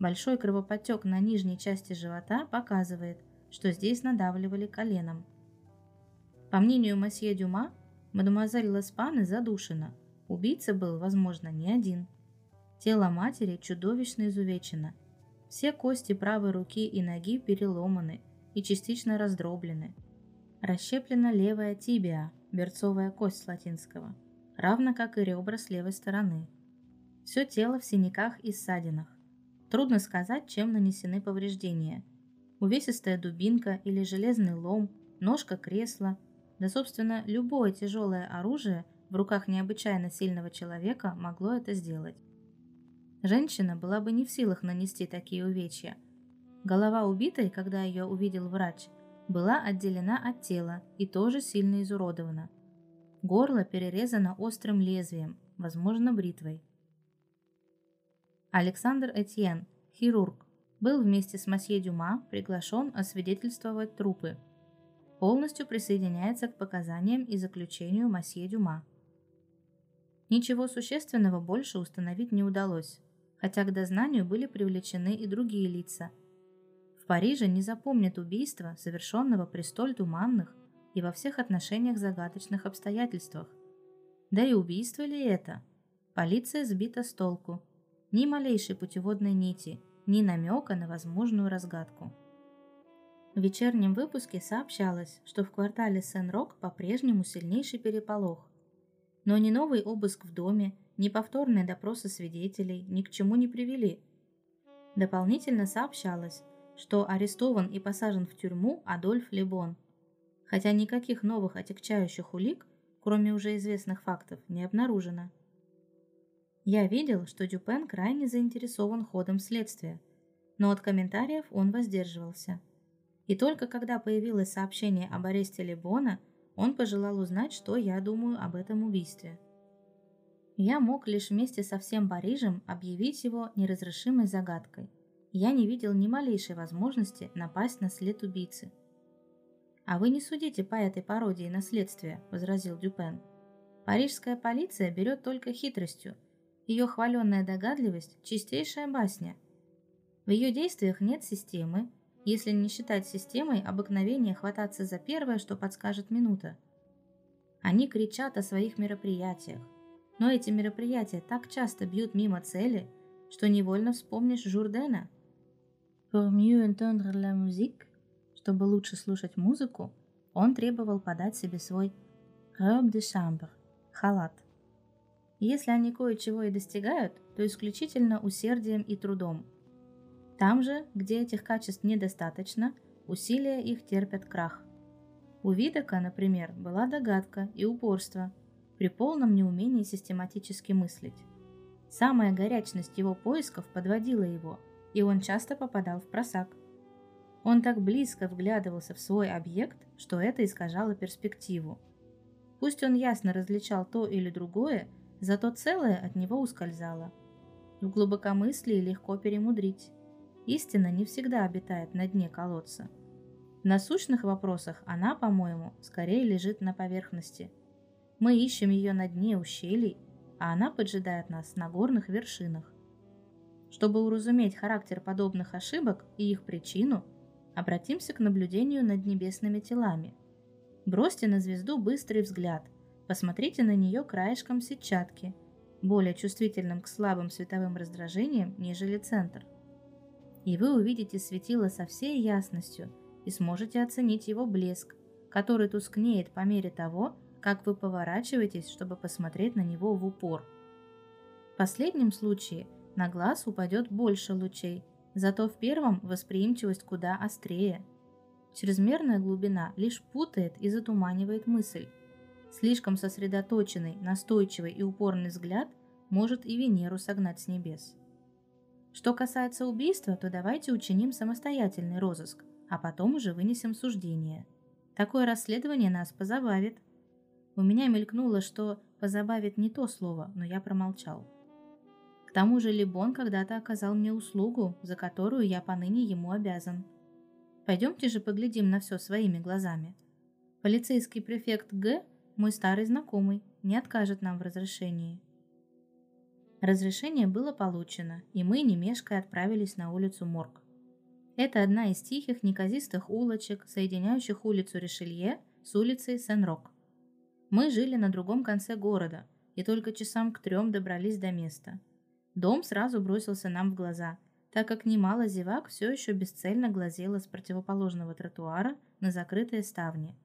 Большой кровоподтек на нижней части живота показывает, что здесь надавливали коленом. По мнению масье Дюма, мадемуазель Леспаны задушена. Убийца был, возможно, не один. Тело матери чудовищно изувечено. Все кости правой руки и ноги переломаны и частично раздроблены. Расщеплена левая тибия, берцовая кость с латинского, равно как и ребра с левой стороны. Все тело в синяках и ссадинах. Трудно сказать, чем нанесены повреждения. Увесистая дубинка или железный лом, ножка кресла, да, собственно, любое тяжелое оружие в руках необычайно сильного человека могло это сделать. Женщина была бы не в силах нанести такие увечья. Голова убитой, когда ее увидел врач, была отделена от тела и тоже сильно изуродована. Горло перерезано острым лезвием, возможно, бритвой. Александр Этьен, хирург, был вместе с Масье Дюма приглашен освидетельствовать трупы. Полностью присоединяется к показаниям и заключению Масье Дюма. Ничего существенного больше установить не удалось, хотя к дознанию были привлечены и другие лица. В Париже не запомнят убийства, совершенного при столь туманных и во всех отношениях загадочных обстоятельствах. Да и убийство ли это? Полиция сбита с толку – ни малейшей путеводной нити, ни намека на возможную разгадку. В вечернем выпуске сообщалось, что в квартале Сен-Рок по-прежнему сильнейший переполох. Но ни новый обыск в доме, ни повторные допросы свидетелей ни к чему не привели. Дополнительно сообщалось, что арестован и посажен в тюрьму Адольф Лебон, хотя никаких новых отягчающих улик, кроме уже известных фактов, не обнаружено. Я видел, что Дюпен крайне заинтересован ходом следствия, но от комментариев он воздерживался. И только когда появилось сообщение об аресте Лебона, он пожелал узнать, что я думаю об этом убийстве. Я мог лишь вместе со всем Парижем объявить его неразрешимой загадкой. Я не видел ни малейшей возможности напасть на след убийцы. «А вы не судите по этой пародии на следствие», – возразил Дюпен. «Парижская полиция берет только хитростью, ее хваленная догадливость – чистейшая басня. В ее действиях нет системы, если не считать системой обыкновения хвататься за первое, что подскажет минута. Они кричат о своих мероприятиях, но эти мероприятия так часто бьют мимо цели, что невольно вспомнишь Журдена. Pour mieux entendre la musique, чтобы лучше слушать музыку, он требовал подать себе свой robe de chambre – халат. Если они кое-чего и достигают, то исключительно усердием и трудом. Там же, где этих качеств недостаточно, усилия их терпят крах. У Видока, например, была догадка и упорство при полном неумении систематически мыслить. Самая горячность его поисков подводила его, и он часто попадал в просак. Он так близко вглядывался в свой объект, что это искажало перспективу. Пусть он ясно различал то или другое, зато целое от него ускользало. В глубокомыслии легко перемудрить. Истина не всегда обитает на дне колодца. В насущных вопросах она, по-моему, скорее лежит на поверхности. Мы ищем ее на дне ущелий, а она поджидает нас на горных вершинах. Чтобы уразуметь характер подобных ошибок и их причину, обратимся к наблюдению над небесными телами. Бросьте на звезду быстрый взгляд Посмотрите на нее краешком сетчатки, более чувствительным к слабым световым раздражениям, нежели центр. И вы увидите светило со всей ясностью и сможете оценить его блеск, который тускнеет по мере того, как вы поворачиваетесь, чтобы посмотреть на него в упор. В последнем случае на глаз упадет больше лучей, зато в первом восприимчивость куда острее. Чрезмерная глубина лишь путает и затуманивает мысль, Слишком сосредоточенный, настойчивый и упорный взгляд может и Венеру согнать с небес. Что касается убийства, то давайте учиним самостоятельный розыск, а потом уже вынесем суждение. Такое расследование нас позабавит. У меня мелькнуло, что «позабавит» не то слово, но я промолчал. К тому же Либон когда-то оказал мне услугу, за которую я поныне ему обязан. Пойдемте же поглядим на все своими глазами. Полицейский префект Г мой старый знакомый, не откажет нам в разрешении. Разрешение было получено, и мы, не мешкая, отправились на улицу Морг. Это одна из тихих, неказистых улочек, соединяющих улицу Ришелье с улицей Сен-Рок. Мы жили на другом конце города и только часам к трем добрались до места. Дом сразу бросился нам в глаза, так как немало зевак все еще бесцельно глазело с противоположного тротуара на закрытые ставни.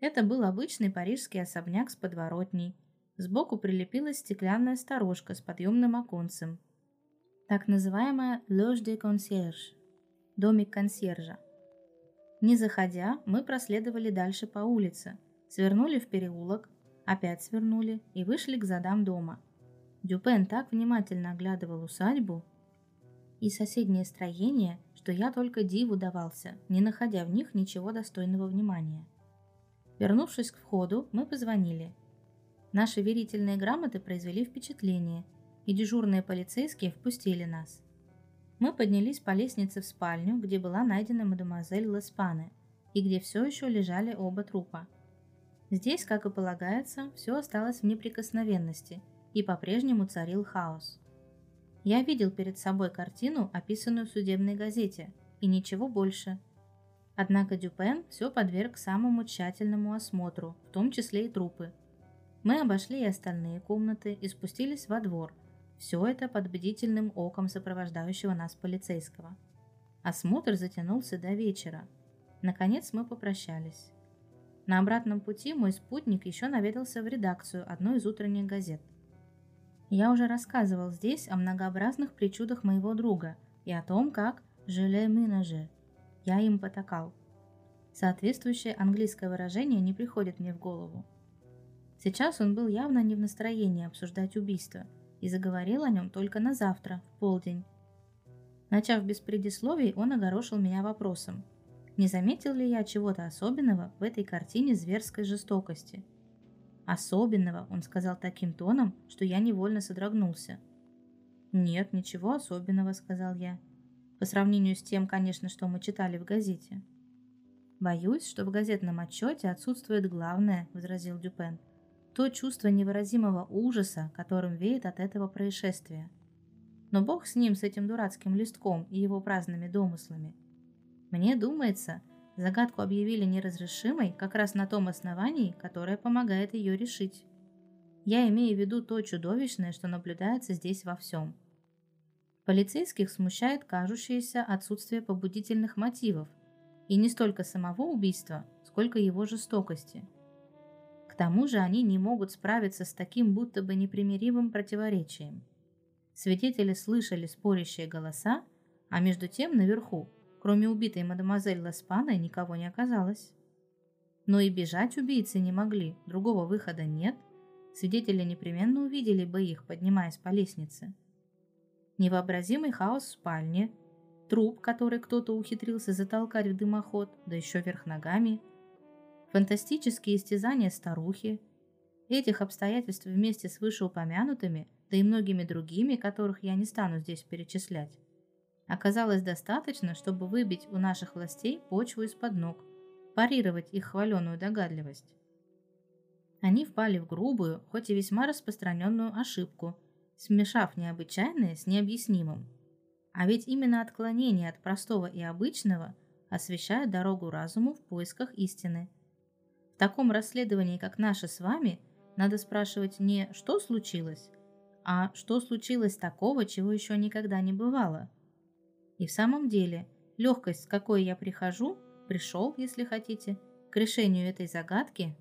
Это был обычный парижский особняк с подворотней, Сбоку прилепилась стеклянная сторожка с подъемным оконцем. Так называемая «loge de concierge» – домик консьержа. Не заходя, мы проследовали дальше по улице, свернули в переулок, опять свернули и вышли к задам дома. Дюпен так внимательно оглядывал усадьбу и соседние строения, что я только диву давался, не находя в них ничего достойного внимания. Вернувшись к входу, мы позвонили – Наши верительные грамоты произвели впечатление, и дежурные полицейские впустили нас. Мы поднялись по лестнице в спальню, где была найдена мадемуазель Леспане, и где все еще лежали оба трупа. Здесь, как и полагается, все осталось в неприкосновенности, и по-прежнему царил хаос. Я видел перед собой картину, описанную в судебной газете, и ничего больше. Однако Дюпен все подверг самому тщательному осмотру, в том числе и трупы – мы обошли и остальные комнаты и спустились во двор. Все это под бдительным оком сопровождающего нас полицейского. Осмотр затянулся до вечера. Наконец мы попрощались. На обратном пути мой спутник еще наведался в редакцию одной из утренних газет. Я уже рассказывал здесь о многообразных причудах моего друга и о том, как «желе минаже» я им потакал. Соответствующее английское выражение не приходит мне в голову. Сейчас он был явно не в настроении обсуждать убийство и заговорил о нем только на завтра, в полдень. Начав без предисловий, он огорошил меня вопросом. Не заметил ли я чего-то особенного в этой картине зверской жестокости? Особенного, он сказал таким тоном, что я невольно содрогнулся. «Нет, ничего особенного», — сказал я. По сравнению с тем, конечно, что мы читали в газете. «Боюсь, что в газетном отчете отсутствует главное», — возразил Дюпен — то чувство невыразимого ужаса, которым веет от этого происшествия. Но бог с ним, с этим дурацким листком и его праздными домыслами. Мне думается, загадку объявили неразрешимой как раз на том основании, которое помогает ее решить. Я имею в виду то чудовищное, что наблюдается здесь во всем. Полицейских смущает кажущееся отсутствие побудительных мотивов, и не столько самого убийства, сколько его жестокости – к тому же они не могут справиться с таким будто бы непримиримым противоречием. Свидетели слышали спорящие голоса, а между тем наверху, кроме убитой мадемуазель Ласпана, никого не оказалось. Но и бежать убийцы не могли, другого выхода нет, свидетели непременно увидели бы их, поднимаясь по лестнице. Невообразимый хаос в спальне, труп, который кто-то ухитрился затолкать в дымоход, да еще вверх ногами – фантастические истязания старухи. Этих обстоятельств вместе с вышеупомянутыми, да и многими другими, которых я не стану здесь перечислять, оказалось достаточно, чтобы выбить у наших властей почву из-под ног, парировать их хваленую догадливость. Они впали в грубую, хоть и весьма распространенную ошибку, смешав необычайное с необъяснимым. А ведь именно отклонение от простого и обычного освещает дорогу разуму в поисках истины – таком расследовании, как наше с вами, надо спрашивать не «что случилось?», а «что случилось такого, чего еще никогда не бывало?». И в самом деле, легкость, с какой я прихожу, пришел, если хотите, к решению этой загадки,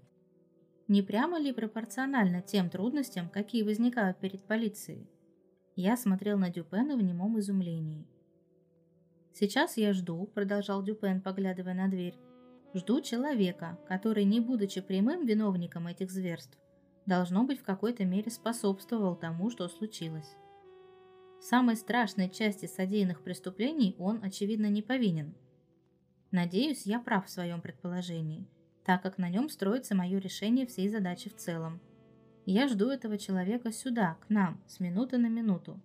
не прямо ли пропорционально тем трудностям, какие возникают перед полицией? Я смотрел на Дюпена в немом изумлении. «Сейчас я жду», — продолжал Дюпен, поглядывая на дверь, Жду человека, который, не будучи прямым виновником этих зверств, должно быть в какой-то мере способствовал тому, что случилось. В самой страшной части содеянных преступлений он, очевидно, не повинен. Надеюсь, я прав в своем предположении, так как на нем строится мое решение всей задачи в целом. Я жду этого человека сюда, к нам, с минуты на минуту.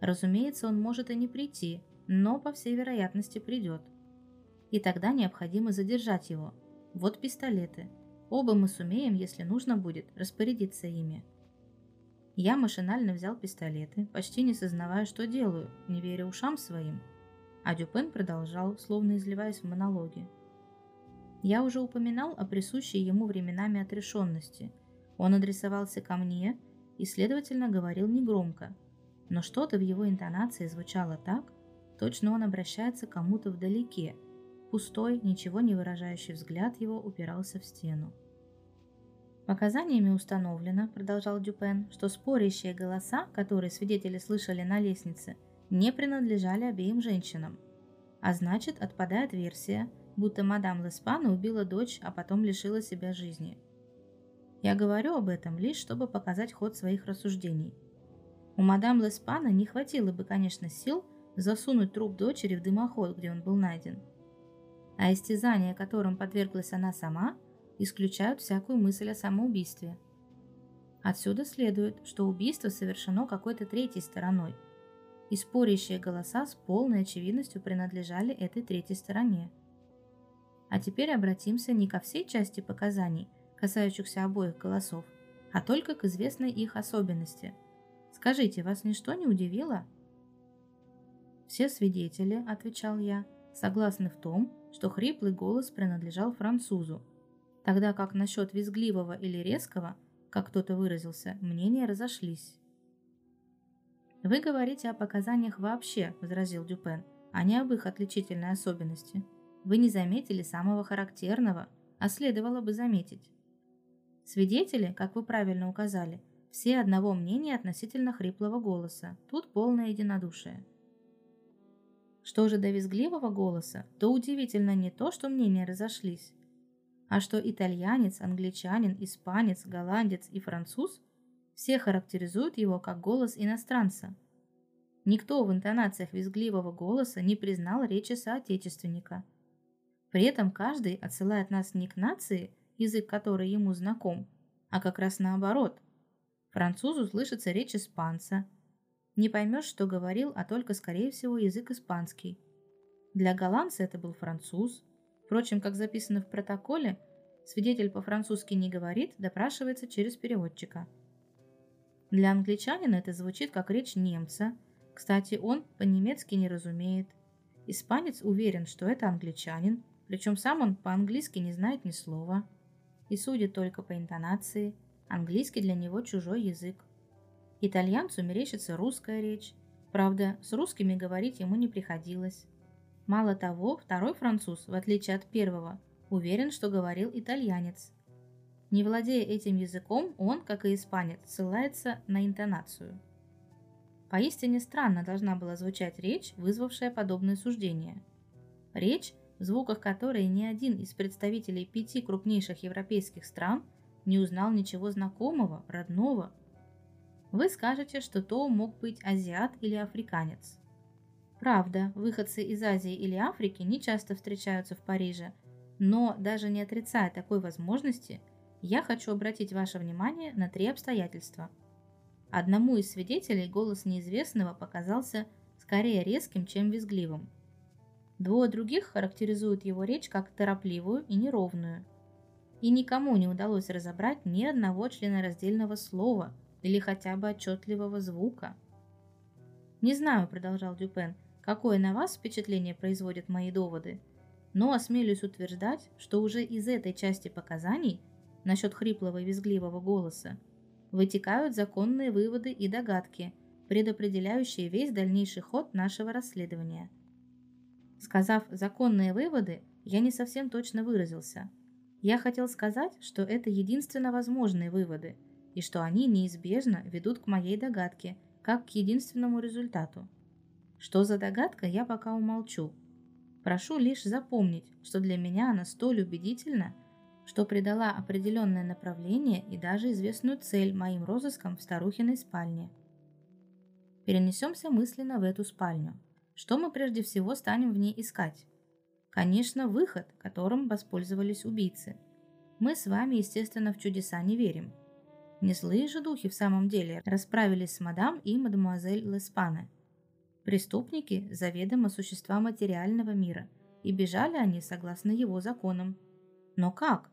Разумеется, он может и не прийти, но, по всей вероятности, придет и тогда необходимо задержать его. Вот пистолеты. Оба мы сумеем, если нужно будет, распорядиться ими. Я машинально взял пистолеты, почти не сознавая, что делаю, не веря ушам своим. А Дюпен продолжал, словно изливаясь в монологе. Я уже упоминал о присущей ему временами отрешенности. Он адресовался ко мне и, следовательно, говорил негромко, но что-то в его интонации звучало так, точно он обращается к кому-то вдалеке. Пустой, ничего не выражающий взгляд его упирался в стену. Показаниями установлено, продолжал Дюпен, что спорящие голоса, которые свидетели слышали на лестнице, не принадлежали обеим женщинам. А значит, отпадает версия, будто мадам Леспана убила дочь, а потом лишила себя жизни. Я говорю об этом лишь, чтобы показать ход своих рассуждений. У мадам Леспана не хватило бы, конечно, сил засунуть труп дочери в дымоход, где он был найден. А истязания, которым подверглась она сама – исключают всякую мысль о самоубийстве. Отсюда следует, что убийство совершено какой-то третьей стороной, и спорящие голоса с полной очевидностью принадлежали этой третьей стороне. А теперь обратимся не ко всей части показаний, касающихся обоих голосов, а только к известной их особенности. Скажите, вас ничто не удивило? Все свидетели, отвечал я, согласны в том, что хриплый голос принадлежал французу, тогда как насчет визгливого или резкого, как кто-то выразился, мнения разошлись. «Вы говорите о показаниях вообще», – возразил Дюпен, – «а не об их отличительной особенности. Вы не заметили самого характерного, а следовало бы заметить. Свидетели, как вы правильно указали, все одного мнения относительно хриплого голоса. Тут полное единодушие. Что же до визгливого голоса, то удивительно не то, что мнения разошлись, а что итальянец, англичанин, испанец, голландец и француз все характеризуют его как голос иностранца. Никто в интонациях визгливого голоса не признал речи соотечественника. При этом каждый отсылает нас не к нации, язык которой ему знаком, а как раз наоборот. Французу слышится речь испанца. Не поймешь, что говорил, а только, скорее всего, язык испанский. Для голландца это был француз, Впрочем, как записано в протоколе, свидетель по-французски не говорит, допрашивается через переводчика. Для англичанина это звучит как речь немца. Кстати, он по-немецки не разумеет. Испанец уверен, что это англичанин, причем сам он по-английски не знает ни слова. И судит только по интонации. Английский для него чужой язык. Итальянцу мерещится русская речь. Правда, с русскими говорить ему не приходилось. Мало того, второй француз, в отличие от первого, уверен, что говорил итальянец. Не владея этим языком, он, как и испанец, ссылается на интонацию. Поистине странно должна была звучать речь, вызвавшая подобное суждение. Речь, в звуках которой ни один из представителей пяти крупнейших европейских стран не узнал ничего знакомого, родного. Вы скажете, что то мог быть азиат или африканец. Правда, выходцы из Азии или Африки не часто встречаются в Париже, но даже не отрицая такой возможности, я хочу обратить ваше внимание на три обстоятельства. Одному из свидетелей голос неизвестного показался скорее резким, чем визгливым. Двое других характеризуют его речь как торопливую и неровную. И никому не удалось разобрать ни одного членораздельного слова или хотя бы отчетливого звука. «Не знаю», — продолжал Дюпен, какое на вас впечатление производят мои доводы, но осмелюсь утверждать, что уже из этой части показаний насчет хриплого и визгливого голоса вытекают законные выводы и догадки, предопределяющие весь дальнейший ход нашего расследования. Сказав «законные выводы», я не совсем точно выразился. Я хотел сказать, что это единственно возможные выводы, и что они неизбежно ведут к моей догадке, как к единственному результату – что за догадка, я пока умолчу. Прошу лишь запомнить, что для меня она столь убедительна, что придала определенное направление и даже известную цель моим розыскам в старухиной спальне. Перенесемся мысленно в эту спальню. Что мы прежде всего станем в ней искать? Конечно, выход, которым воспользовались убийцы. Мы с вами, естественно, в чудеса не верим. Не злые же духи в самом деле расправились с мадам и мадемуазель Леспане – Преступники – заведомо существа материального мира, и бежали они согласно его законам. Но как?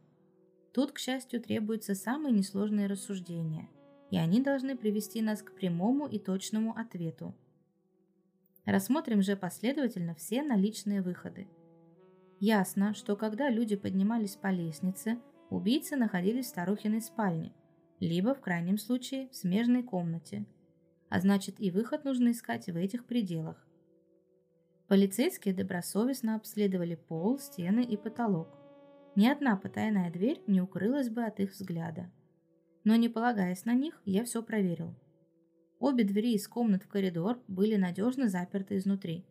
Тут, к счастью, требуются самые несложные рассуждения. и они должны привести нас к прямому и точному ответу. Рассмотрим же последовательно все наличные выходы. Ясно, что когда люди поднимались по лестнице, убийцы находились в старухиной спальне, либо, в крайнем случае, в смежной комнате. А значит, и выход нужно искать в этих пределах. Полицейские добросовестно обследовали пол, стены и потолок. Ни одна потайная дверь не укрылась бы от их взгляда. Но не полагаясь на них, я все проверил. Обе двери из комнат в коридор были надежно заперты изнутри.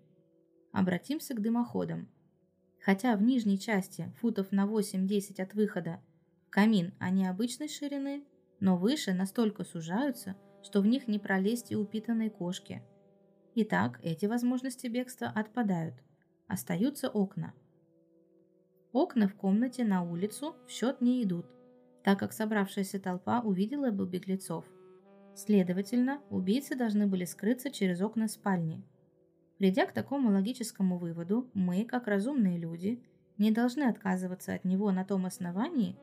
Обратимся к дымоходам. Хотя в нижней части, футов на 8-10 от выхода, камин они обычной ширины, но выше настолько сужаются, что в них не пролезть и упитанной кошке. Итак, эти возможности бегства отпадают. Остаются окна. Окна в комнате на улицу в счет не идут, так как собравшаяся толпа увидела бы беглецов. Следовательно, убийцы должны были скрыться через окна спальни. Придя к такому логическому выводу, мы, как разумные люди, не должны отказываться от него на том основании,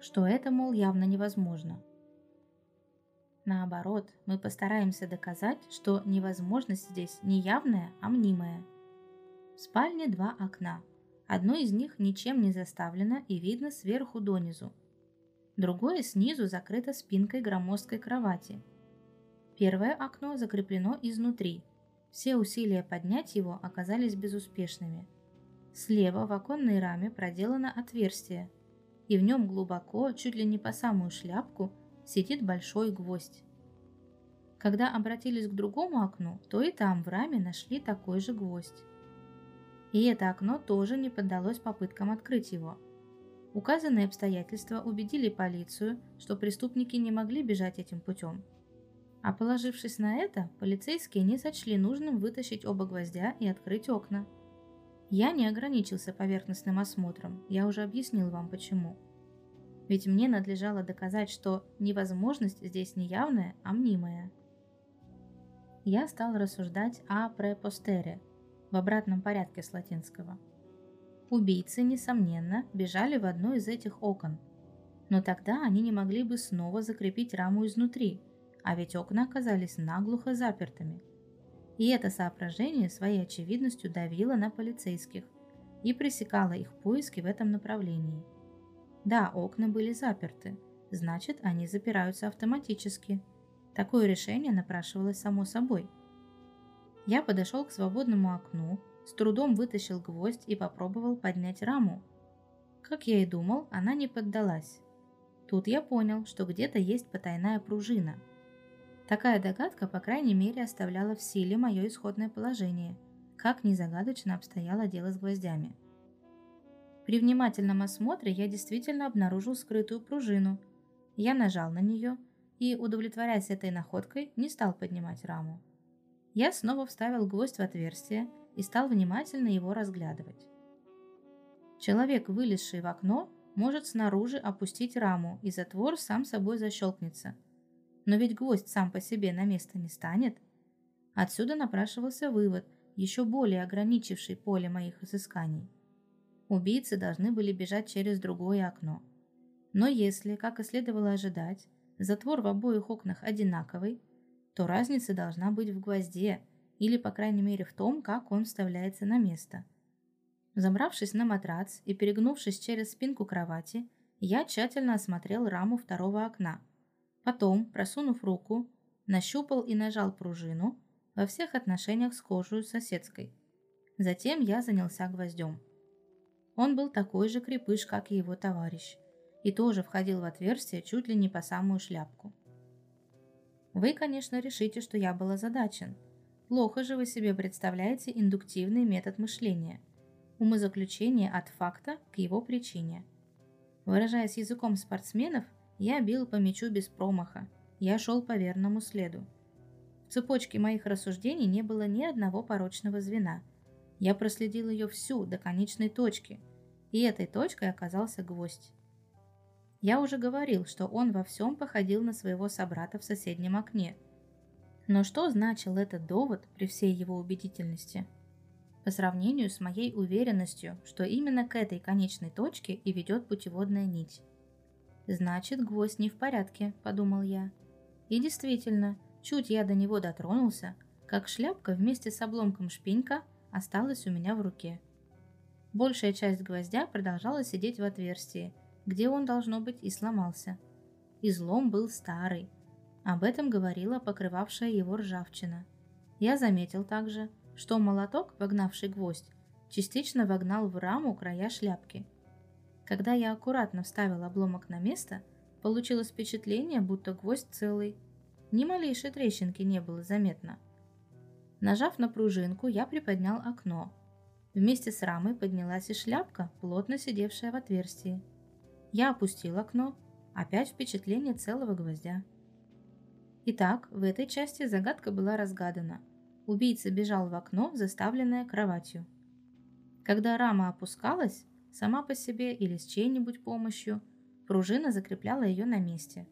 что это, мол, явно невозможно. Наоборот, мы постараемся доказать, что невозможность здесь не явная, а мнимая. В спальне два окна. Одно из них ничем не заставлено и видно сверху донизу. Другое снизу закрыто спинкой громоздкой кровати. Первое окно закреплено изнутри. Все усилия поднять его оказались безуспешными. Слева в оконной раме проделано отверстие, и в нем глубоко, чуть ли не по самую шляпку, сидит большой гвоздь. Когда обратились к другому окну, то и там в раме нашли такой же гвоздь. И это окно тоже не поддалось попыткам открыть его. Указанные обстоятельства убедили полицию, что преступники не могли бежать этим путем. А положившись на это, полицейские не сочли нужным вытащить оба гвоздя и открыть окна. Я не ограничился поверхностным осмотром, я уже объяснил вам почему. Ведь мне надлежало доказать, что невозможность здесь не явная, а мнимая. Я стал рассуждать о препостере, в обратном порядке с латинского. Убийцы, несомненно, бежали в одно из этих окон, но тогда они не могли бы снова закрепить раму изнутри, а ведь окна оказались наглухо запертыми. И это соображение своей очевидностью давило на полицейских и пресекало их поиски в этом направлении – да, окна были заперты, значит, они запираются автоматически. Такое решение напрашивалось само собой. Я подошел к свободному окну, с трудом вытащил гвоздь и попробовал поднять раму. Как я и думал, она не поддалась. Тут я понял, что где-то есть потайная пружина. Такая догадка, по крайней мере, оставляла в силе мое исходное положение, как незагадочно обстояло дело с гвоздями. При внимательном осмотре я действительно обнаружил скрытую пружину. Я нажал на нее и, удовлетворяясь этой находкой, не стал поднимать раму. Я снова вставил гвоздь в отверстие и стал внимательно его разглядывать. Человек, вылезший в окно, может снаружи опустить раму, и затвор сам собой защелкнется. Но ведь гвоздь сам по себе на место не станет. Отсюда напрашивался вывод, еще более ограничивший поле моих изысканий – убийцы должны были бежать через другое окно. Но если, как и следовало ожидать, затвор в обоих окнах одинаковый, то разница должна быть в гвозде или, по крайней мере, в том, как он вставляется на место. Забравшись на матрац и перегнувшись через спинку кровати, я тщательно осмотрел раму второго окна. Потом, просунув руку, нащупал и нажал пружину во всех отношениях схожую с соседской. Затем я занялся гвоздем. Он был такой же крепыш, как и его товарищ, и тоже входил в отверстие чуть ли не по самую шляпку. Вы, конечно, решите, что я был озадачен. Плохо же вы себе представляете индуктивный метод мышления. Умозаключение от факта к его причине. Выражаясь языком спортсменов, я бил по мячу без промаха. Я шел по верному следу. В цепочке моих рассуждений не было ни одного порочного звена. Я проследил ее всю, до конечной точки – и этой точкой оказался гвоздь. Я уже говорил, что он во всем походил на своего собрата в соседнем окне. Но что значил этот довод при всей его убедительности? По сравнению с моей уверенностью, что именно к этой конечной точке и ведет путеводная нить. «Значит, гвоздь не в порядке», – подумал я. И действительно, чуть я до него дотронулся, как шляпка вместе с обломком шпинька осталась у меня в руке. Большая часть гвоздя продолжала сидеть в отверстии, где он, должно быть, и сломался. Излом был старый. Об этом говорила покрывавшая его ржавчина. Я заметил также, что молоток, вогнавший гвоздь, частично вогнал в раму края шляпки. Когда я аккуратно вставил обломок на место, получилось впечатление, будто гвоздь целый. Ни малейшей трещинки не было заметно. Нажав на пружинку, я приподнял окно. Вместе с рамой поднялась и шляпка, плотно сидевшая в отверстии. Я опустил окно, опять впечатление целого гвоздя. Итак, в этой части загадка была разгадана. Убийца бежал в окно, заставленное кроватью. Когда рама опускалась, сама по себе или с чьей-нибудь помощью, пружина закрепляла ее на месте.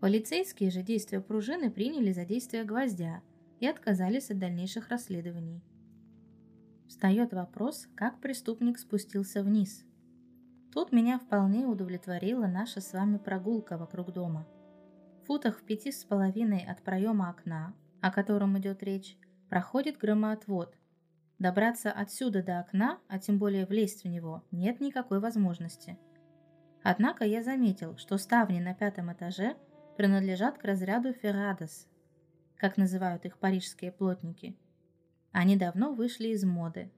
Полицейские же действия пружины приняли за действия гвоздя и отказались от дальнейших расследований. Встает вопрос, как преступник спустился вниз. Тут меня вполне удовлетворила наша с вами прогулка вокруг дома. В футах в пяти с половиной от проема окна, о котором идет речь, проходит громоотвод, Добраться отсюда до окна, а тем более влезть в него, нет никакой возможности. Однако я заметил, что ставни на пятом этаже принадлежат к разряду Феррадос, как называют их парижские плотники. Они давно вышли из моды.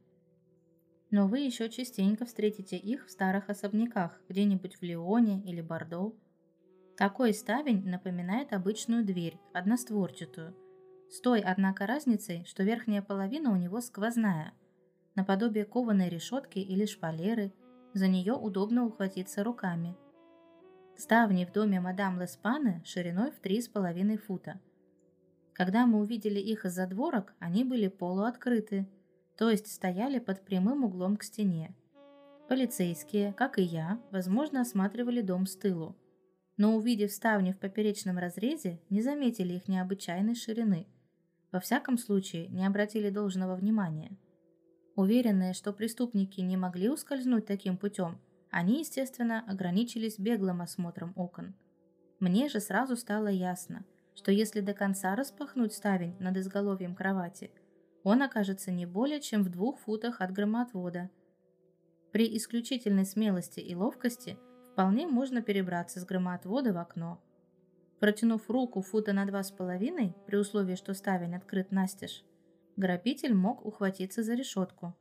Но вы еще частенько встретите их в старых особняках, где-нибудь в Лионе или Бордо. Такой ставень напоминает обычную дверь, одностворчатую, с той, однако, разницей, что верхняя половина у него сквозная, наподобие кованой решетки или шпалеры, за нее удобно ухватиться руками. Ставни в доме мадам Леспаны шириной в три с половиной фута. Когда мы увидели их из-за дворок, они были полуоткрыты, то есть стояли под прямым углом к стене. Полицейские, как и я, возможно, осматривали дом с тылу, но увидев ставни в поперечном разрезе, не заметили их необычайной ширины – во всяком случае не обратили должного внимания. Уверенные, что преступники не могли ускользнуть таким путем, они, естественно, ограничились беглым осмотром окон. Мне же сразу стало ясно, что если до конца распахнуть ставень над изголовьем кровати, он окажется не более чем в двух футах от громоотвода. При исключительной смелости и ловкости вполне можно перебраться с громоотвода в окно – Протянув руку фута на два с половиной, при условии, что ставень открыт настежь, грабитель мог ухватиться за решетку.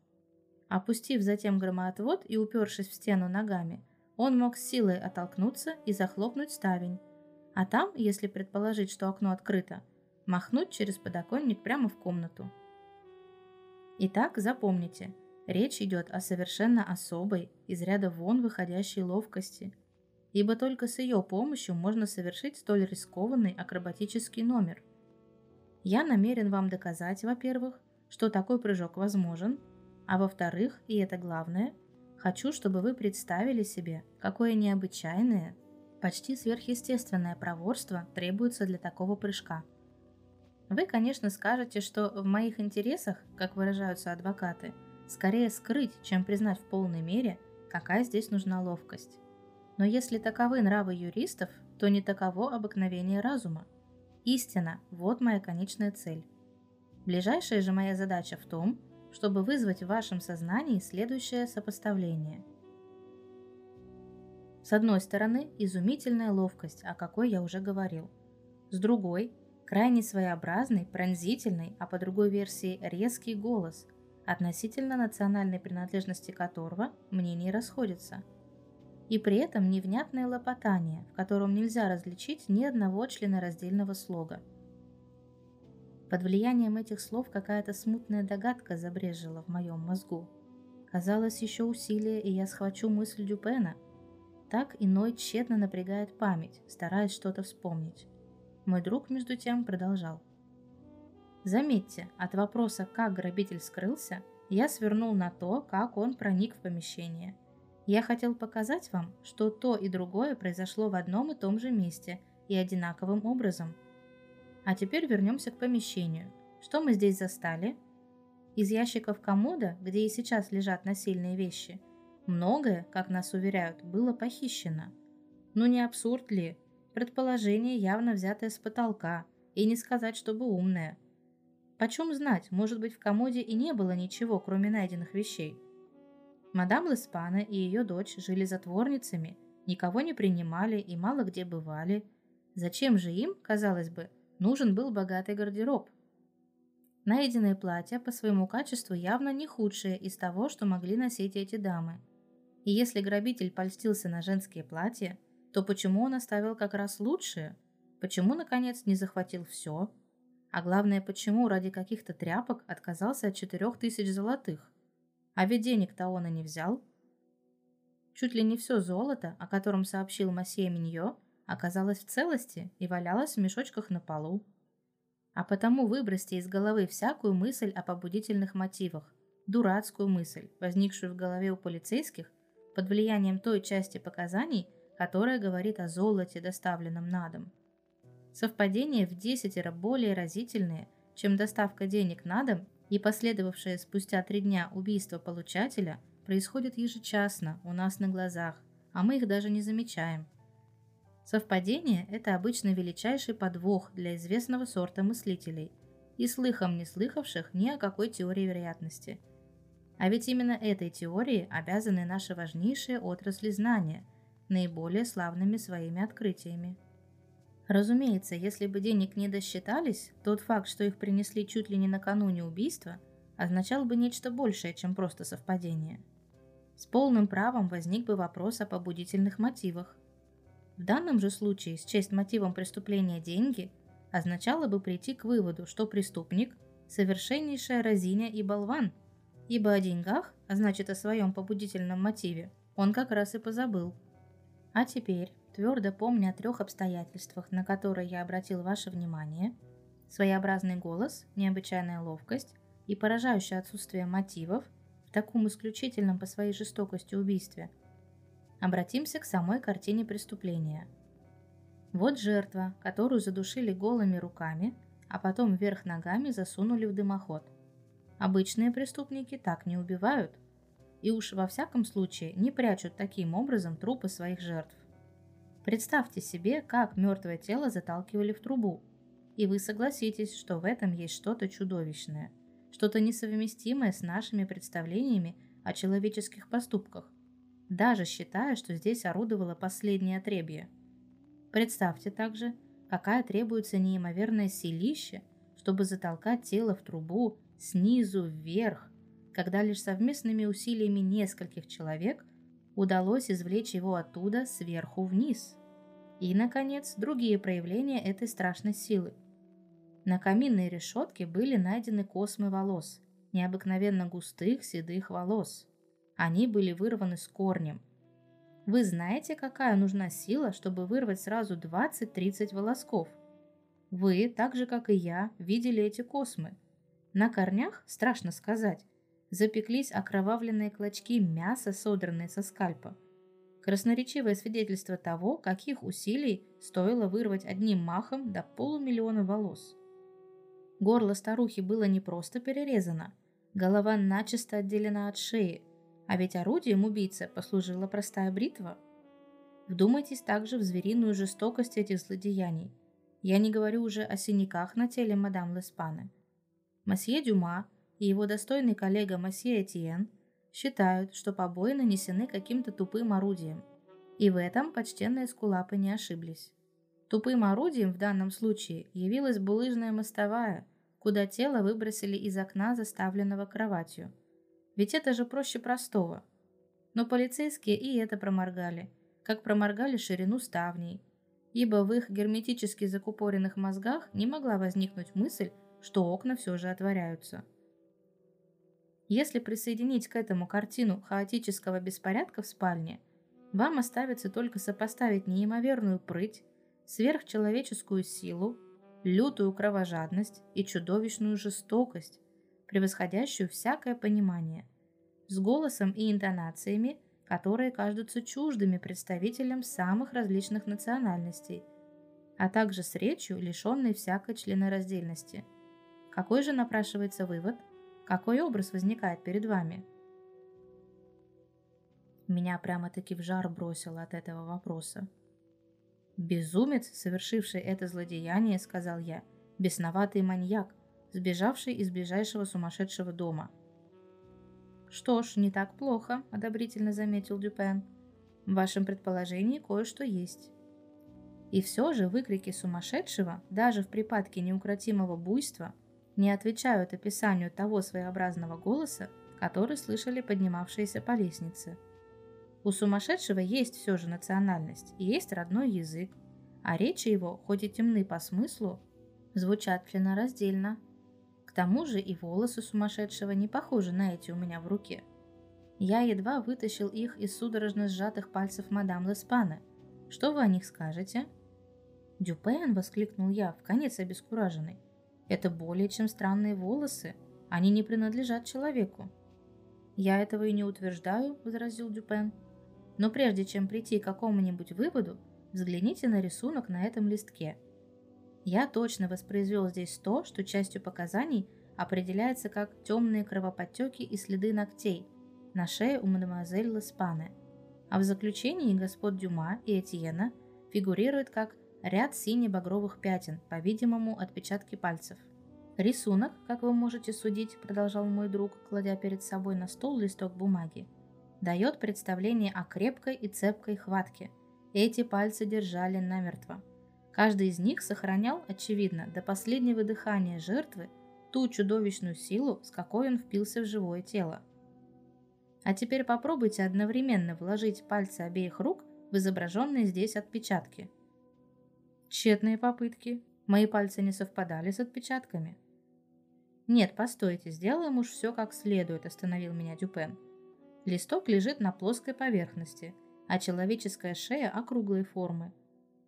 Опустив затем громоотвод и упершись в стену ногами, он мог с силой оттолкнуться и захлопнуть ставень, а там, если предположить, что окно открыто, махнуть через подоконник прямо в комнату. Итак, запомните, речь идет о совершенно особой, из ряда вон выходящей ловкости – ибо только с ее помощью можно совершить столь рискованный акробатический номер. Я намерен вам доказать, во-первых, что такой прыжок возможен, а во-вторых, и это главное, хочу, чтобы вы представили себе, какое необычайное, почти сверхъестественное проворство требуется для такого прыжка. Вы, конечно, скажете, что в моих интересах, как выражаются адвокаты, скорее скрыть, чем признать в полной мере, какая здесь нужна ловкость. Но если таковы нравы юристов, то не таково обыкновение разума. Истина – вот моя конечная цель. Ближайшая же моя задача в том, чтобы вызвать в вашем сознании следующее сопоставление. С одной стороны, изумительная ловкость, о какой я уже говорил. С другой – крайне своеобразный, пронзительный, а по другой версии резкий голос, относительно национальной принадлежности которого мнения расходятся – и при этом невнятное лопотание, в котором нельзя различить ни одного членораздельного слога. Под влиянием этих слов какая-то смутная догадка забрежила в моем мозгу. Казалось, еще усилие, и я схвачу мысль Дюпена. Так иной тщетно напрягает память, стараясь что-то вспомнить. Мой друг, между тем, продолжал. Заметьте, от вопроса «как грабитель скрылся» я свернул на то, как он проник в помещение – я хотел показать вам, что то и другое произошло в одном и том же месте и одинаковым образом. А теперь вернемся к помещению. Что мы здесь застали? Из ящиков комода, где и сейчас лежат насильные вещи, многое, как нас уверяют, было похищено. Ну не абсурд ли? Предположение явно взятое с потолка, и не сказать, чтобы умное. Почем знать, может быть, в комоде и не было ничего, кроме найденных вещей. Мадам Леспана и ее дочь жили затворницами, никого не принимали и мало где бывали. Зачем же им, казалось бы, нужен был богатый гардероб? Найденное платье по своему качеству явно не худшее из того, что могли носить эти дамы. И если грабитель польстился на женские платья, то почему он оставил как раз лучшее? Почему, наконец, не захватил все? А главное, почему ради каких-то тряпок отказался от четырех тысяч золотых? А ведь денег-то он и не взял. Чуть ли не все золото, о котором сообщил Масье Миньо, оказалось в целости и валялось в мешочках на полу. А потому выбросьте из головы всякую мысль о побудительных мотивах, дурацкую мысль, возникшую в голове у полицейских под влиянием той части показаний, которая говорит о золоте, доставленном на дом. Совпадения в десятеро более разительные, чем доставка денег на дом и последовавшее спустя три дня убийство получателя происходит ежечасно у нас на глазах, а мы их даже не замечаем. Совпадение – это обычно величайший подвох для известного сорта мыслителей и слыхом не слыхавших ни о какой теории вероятности. А ведь именно этой теории обязаны наши важнейшие отрасли знания, наиболее славными своими открытиями. Разумеется, если бы денег не досчитались, тот факт, что их принесли чуть ли не накануне убийства, означал бы нечто большее, чем просто совпадение. С полным правом возник бы вопрос о побудительных мотивах. В данном же случае счесть мотивом преступления деньги означало бы прийти к выводу, что преступник – совершеннейшая разиня и болван, ибо о деньгах, а значит о своем побудительном мотиве, он как раз и позабыл. А теперь, твердо помня о трех обстоятельствах, на которые я обратил ваше внимание, своеобразный голос, необычайная ловкость и поражающее отсутствие мотивов в таком исключительном по своей жестокости убийстве, обратимся к самой картине преступления. Вот жертва, которую задушили голыми руками, а потом вверх ногами засунули в дымоход. Обычные преступники так не убивают, и уж во всяком случае не прячут таким образом трупы своих жертв. Представьте себе, как мертвое тело заталкивали в трубу, и вы согласитесь, что в этом есть что-то чудовищное, что-то несовместимое с нашими представлениями о человеческих поступках, даже считая, что здесь орудовало последнее отребье. Представьте также, какая требуется неимоверное силище, чтобы затолкать тело в трубу снизу вверх, когда лишь совместными усилиями нескольких человек удалось извлечь его оттуда сверху вниз. И, наконец, другие проявления этой страшной силы. На каминной решетке были найдены космы волос, необыкновенно густых седых волос. Они были вырваны с корнем. Вы знаете, какая нужна сила, чтобы вырвать сразу 20-30 волосков? Вы, так же как и я, видели эти космы. На корнях, страшно сказать, запеклись окровавленные клочки мяса, содранные со скальпа. Красноречивое свидетельство того, каких усилий стоило вырвать одним махом до полумиллиона волос. Горло старухи было не просто перерезано, голова начисто отделена от шеи, а ведь орудием убийцы послужила простая бритва. Вдумайтесь также в звериную жестокость этих злодеяний. Я не говорю уже о синяках на теле мадам Леспаны. Масье Дюма – и его достойный коллега Масье Этьен считают, что побои нанесены каким-то тупым орудием. И в этом почтенные скулапы не ошиблись. Тупым орудием в данном случае явилась булыжная мостовая, куда тело выбросили из окна, заставленного кроватью. Ведь это же проще простого. Но полицейские и это проморгали, как проморгали ширину ставней, ибо в их герметически закупоренных мозгах не могла возникнуть мысль, что окна все же отворяются. Если присоединить к этому картину хаотического беспорядка в спальне, вам оставится только сопоставить неимоверную прыть, сверхчеловеческую силу, лютую кровожадность и чудовищную жестокость, превосходящую всякое понимание, с голосом и интонациями, которые кажутся чуждыми представителям самых различных национальностей, а также с речью, лишенной всякой членораздельности. Какой же напрашивается вывод – какой образ возникает перед вами? Меня прямо-таки в жар бросило от этого вопроса. «Безумец, совершивший это злодеяние», — сказал я, — «бесноватый маньяк, сбежавший из ближайшего сумасшедшего дома». «Что ж, не так плохо», — одобрительно заметил Дюпен. «В вашем предположении кое-что есть». И все же выкрики сумасшедшего, даже в припадке неукротимого буйства, не отвечают описанию того своеобразного голоса, который слышали поднимавшиеся по лестнице. У сумасшедшего есть все же национальность и есть родной язык, а речи его, хоть и темны по смыслу, звучат членораздельно. К тому же и волосы сумасшедшего не похожи на эти у меня в руке. Я едва вытащил их из судорожно сжатых пальцев мадам Леспаны. Что вы о них скажете? Дюпен, воскликнул я, в конец обескураженный. Это более чем странные волосы. Они не принадлежат человеку. Я этого и не утверждаю, возразил Дюпен. Но прежде чем прийти к какому-нибудь выводу, взгляните на рисунок на этом листке. Я точно воспроизвел здесь то, что частью показаний определяется как темные кровоподтеки и следы ногтей на шее у мадемуазель Леспане. А в заключении господ Дюма и Этьена фигурирует как ряд сине-багровых пятен, по-видимому, отпечатки пальцев. Рисунок, как вы можете судить, продолжал мой друг, кладя перед собой на стол листок бумаги, дает представление о крепкой и цепкой хватке. Эти пальцы держали намертво. Каждый из них сохранял, очевидно, до последнего дыхания жертвы ту чудовищную силу, с какой он впился в живое тело. А теперь попробуйте одновременно вложить пальцы обеих рук в изображенные здесь отпечатки. Тщетные попытки. Мои пальцы не совпадали с отпечатками. «Нет, постойте, сделаем уж все как следует», – остановил меня Дюпен. Листок лежит на плоской поверхности, а человеческая шея округлой формы.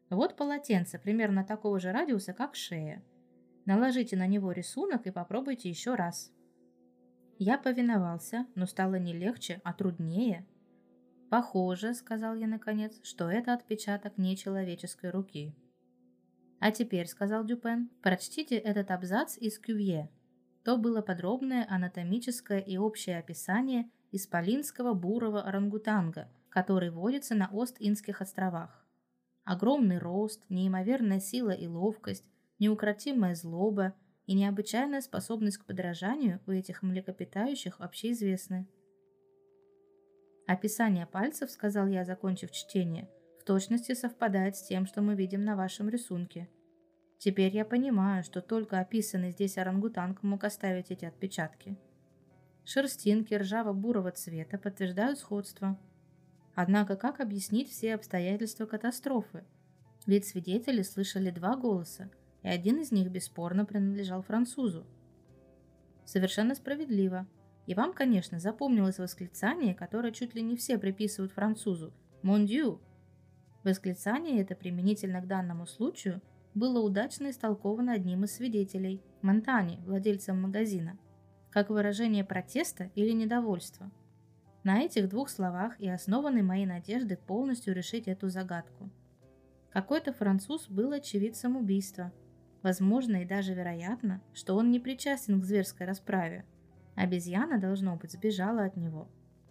Вот полотенце, примерно такого же радиуса, как шея. Наложите на него рисунок и попробуйте еще раз. Я повиновался, но стало не легче, а труднее. «Похоже», — сказал я наконец, — «что это отпечаток нечеловеческой руки». «А теперь», — сказал Дюпен, — «прочтите этот абзац из Кювье». То было подробное анатомическое и общее описание исполинского бурого орангутанга, который водится на Ост-Индских островах. Огромный рост, неимоверная сила и ловкость, неукротимая злоба и необычайная способность к подражанию у этих млекопитающих общеизвестны. Описание пальцев, сказал я, закончив чтение, в точности совпадает с тем, что мы видим на вашем рисунке. Теперь я понимаю, что только описанный здесь орангутанг мог оставить эти отпечатки. Шерстинки ржаво-бурого цвета подтверждают сходство. Однако как объяснить все обстоятельства катастрофы? Ведь свидетели слышали два голоса, и один из них бесспорно принадлежал французу. Совершенно справедливо. И вам, конечно, запомнилось восклицание, которое чуть ли не все приписывают французу «Mon Dieu!». Восклицание это применительно к данному случаю было удачно истолковано одним из свидетелей – Монтани, владельцем магазина – как выражение протеста или недовольства. На этих двух словах и основаны мои надежды полностью решить эту загадку. Какой-то француз был очевидцем убийства. Возможно и даже вероятно, что он не причастен к зверской расправе. Обезьяна, должно быть, сбежала от него.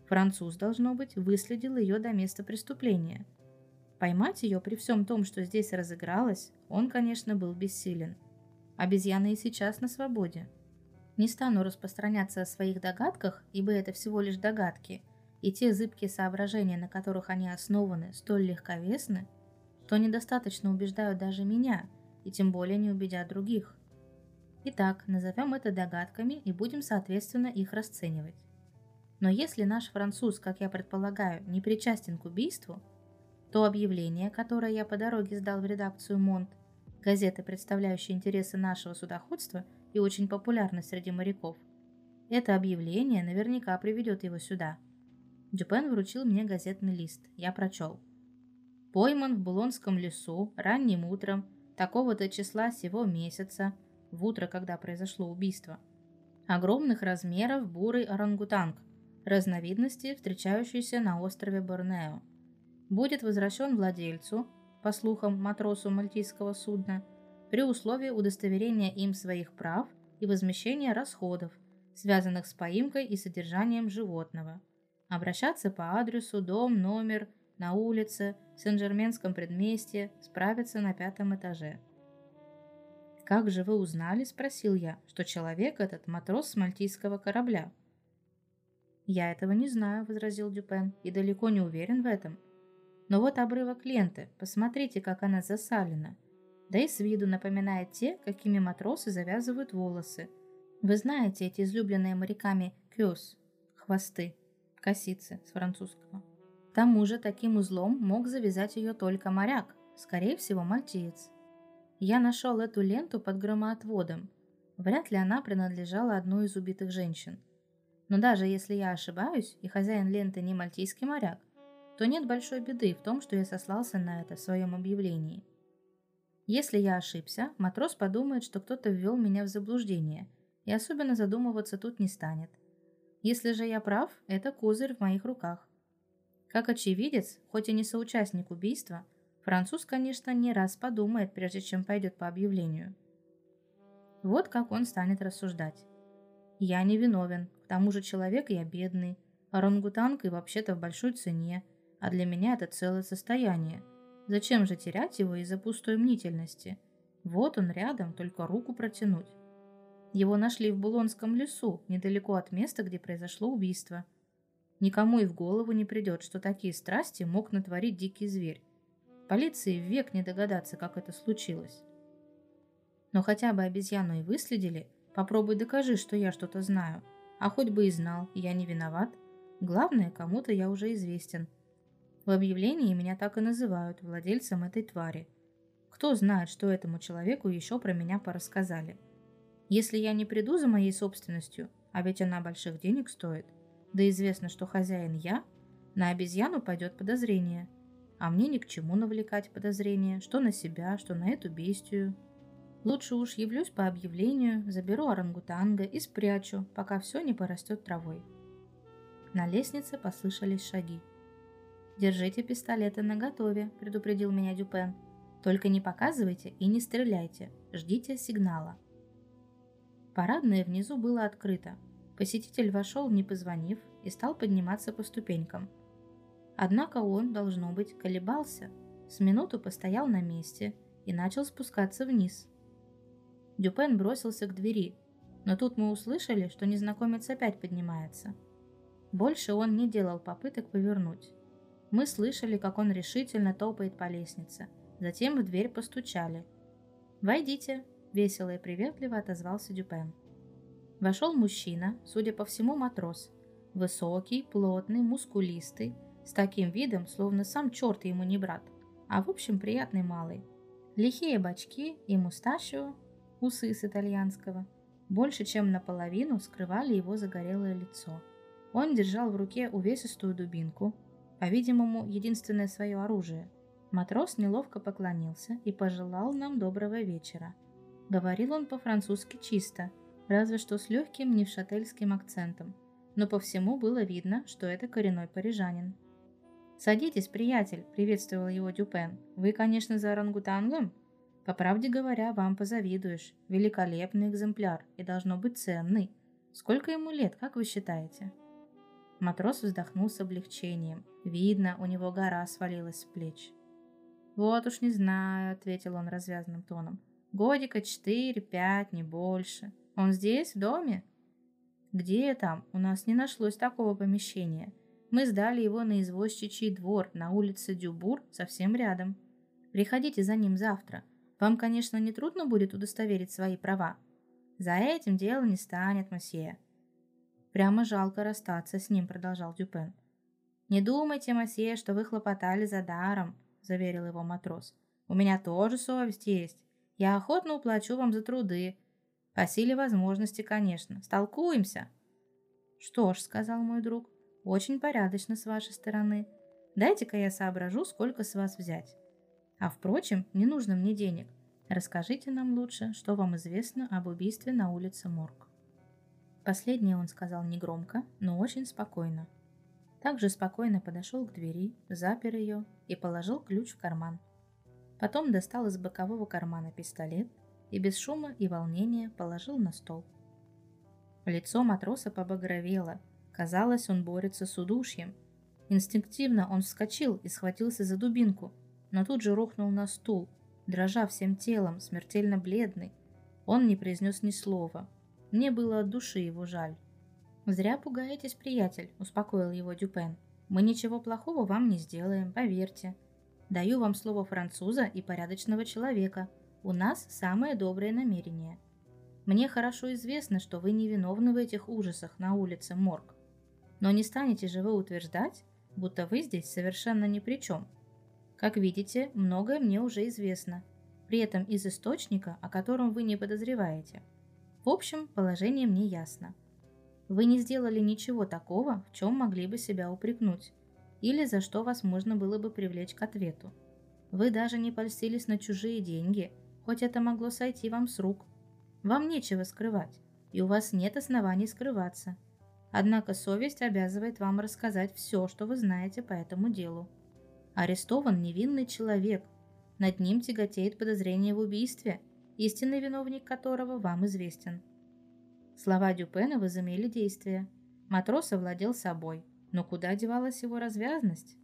Француз, должно быть, выследил ее до места преступления. Поймать ее при всем том, что здесь разыгралось, он, конечно, был бессилен. Обезьяна и сейчас на свободе. Не стану распространяться о своих догадках, ибо это всего лишь догадки, и те зыбкие соображения, на которых они основаны, столь легковесны, что недостаточно убеждают даже меня, и тем более не убедят других. Итак, назовем это догадками и будем соответственно их расценивать. Но если наш француз, как я предполагаю, не причастен к убийству, то объявление, которое я по дороге сдал в редакцию Монт, газеты, представляющие интересы нашего судоходства – и очень популярный среди моряков. Это объявление наверняка приведет его сюда. Дюпен вручил мне газетный лист. Я прочел. Пойман в Булонском лесу ранним утром такого-то числа сего месяца, в утро, когда произошло убийство. Огромных размеров бурый орангутанг, разновидности, встречающиеся на острове Борнео. Будет возвращен владельцу, по слухам матросу мальтийского судна, при условии удостоверения им своих прав и возмещения расходов, связанных с поимкой и содержанием животного. Обращаться по адресу дом номер на улице, в Сен-Жерменском предместье, справиться на пятом этаже. «Как же вы узнали?» – спросил я, – что человек этот матрос с мальтийского корабля. «Я этого не знаю», – возразил Дюпен, – «и далеко не уверен в этом. Но вот обрывок ленты, посмотрите, как она засалена. Да и с виду напоминает те, какими матросы завязывают волосы. Вы знаете эти излюбленные моряками кёс – хвосты, косицы с французского. К тому же таким узлом мог завязать ее только моряк, скорее всего мальтиец. Я нашел эту ленту под громоотводом. Вряд ли она принадлежала одной из убитых женщин. Но даже если я ошибаюсь, и хозяин ленты не мальтийский моряк, то нет большой беды в том, что я сослался на это в своем объявлении. Если я ошибся, матрос подумает, что кто-то ввел меня в заблуждение, и особенно задумываться тут не станет. Если же я прав, это козырь в моих руках. Как очевидец, хоть и не соучастник убийства, француз, конечно, не раз подумает, прежде чем пойдет по объявлению. Вот как он станет рассуждать. Я не виновен, к тому же человек я бедный, орангутанг и вообще-то в большой цене, а для меня это целое состояние. Зачем же терять его из-за пустой мнительности? Вот он рядом, только руку протянуть. Его нашли в Булонском лесу, недалеко от места, где произошло убийство – Никому и в голову не придет, что такие страсти мог натворить дикий зверь. Полиции век не догадаться, как это случилось. Но хотя бы обезьяну и выследили, попробуй докажи, что я что-то знаю. А хоть бы и знал, я не виноват. Главное, кому-то я уже известен. В объявлении меня так и называют владельцем этой твари. Кто знает, что этому человеку еще про меня порассказали. Если я не приду за моей собственностью, а ведь она больших денег стоит – да известно, что хозяин я, на обезьяну пойдет подозрение. А мне ни к чему навлекать подозрение, что на себя, что на эту бестию. Лучше уж явлюсь по объявлению, заберу орангутанга и спрячу, пока все не порастет травой. На лестнице послышались шаги. «Держите пистолеты наготове», – предупредил меня Дюпен. «Только не показывайте и не стреляйте, ждите сигнала». Парадное внизу было открыто, Посетитель вошел, не позвонив, и стал подниматься по ступенькам. Однако он, должно быть, колебался, с минуту постоял на месте и начал спускаться вниз. Дюпен бросился к двери, но тут мы услышали, что незнакомец опять поднимается. Больше он не делал попыток повернуть. Мы слышали, как он решительно топает по лестнице. Затем в дверь постучали. «Войдите», — весело и приветливо отозвался Дюпен. Вошел мужчина, судя по всему матрос. Высокий, плотный, мускулистый, с таким видом, словно сам черт ему не брат, а в общем приятный малый. Лихие бачки и мусташио, усы с итальянского, больше чем наполовину скрывали его загорелое лицо. Он держал в руке увесистую дубинку, по-видимому, единственное свое оружие. Матрос неловко поклонился и пожелал нам доброго вечера. Говорил он по-французски чисто – разве что с легким невшательским акцентом, но по всему было видно, что это коренной парижанин. «Садитесь, приятель», — приветствовал его Дюпен. «Вы, конечно, за орангутангом?» «По правде говоря, вам позавидуешь. Великолепный экземпляр и должно быть ценный. Сколько ему лет, как вы считаете?» Матрос вздохнул с облегчением. Видно, у него гора свалилась с плеч. «Вот уж не знаю», — ответил он развязанным тоном. «Годика четыре-пять, не больше. Он здесь, в доме? Где там? У нас не нашлось такого помещения. Мы сдали его на извозчичий двор на улице Дюбур, совсем рядом. Приходите за ним завтра. Вам, конечно, не трудно будет удостоверить свои права. За этим дело не станет, мосье. Прямо жалко расстаться с ним, продолжал Дюпен. Не думайте, мосье, что вы хлопотали за даром, заверил его матрос. У меня тоже совесть есть. Я охотно уплачу вам за труды, по силе возможности, конечно. Столкуемся. Что ж, сказал мой друг, очень порядочно с вашей стороны. Дайте-ка я соображу, сколько с вас взять. А впрочем, не нужно мне денег. Расскажите нам лучше, что вам известно об убийстве на улице Морг. Последнее он сказал негромко, но очень спокойно. Также спокойно подошел к двери, запер ее и положил ключ в карман. Потом достал из бокового кармана пистолет и без шума и волнения положил на стол. Лицо матроса побагровело. Казалось, он борется с удушьем. Инстинктивно он вскочил и схватился за дубинку, но тут же рухнул на стул, дрожа всем телом, смертельно бледный. Он не произнес ни слова. Мне было от души его жаль. «Зря пугаетесь, приятель», — успокоил его Дюпен. «Мы ничего плохого вам не сделаем, поверьте. Даю вам слово француза и порядочного человека. У нас самые добрые намерения. Мне хорошо известно, что вы не виновны в этих ужасах на улице Морг. Но не станете же вы утверждать, будто вы здесь совершенно ни при чем. Как видите, многое мне уже известно, при этом из источника, о котором вы не подозреваете. В общем, положение мне ясно. Вы не сделали ничего такого, в чем могли бы себя упрекнуть, или за что вас можно было бы привлечь к ответу. Вы даже не польстились на чужие деньги, хоть это могло сойти вам с рук. Вам нечего скрывать, и у вас нет оснований скрываться. Однако совесть обязывает вам рассказать все, что вы знаете по этому делу. Арестован невинный человек. Над ним тяготеет подозрение в убийстве, истинный виновник которого вам известен. Слова Дюпена возымели действие. Матрос овладел собой. Но куда девалась его развязность?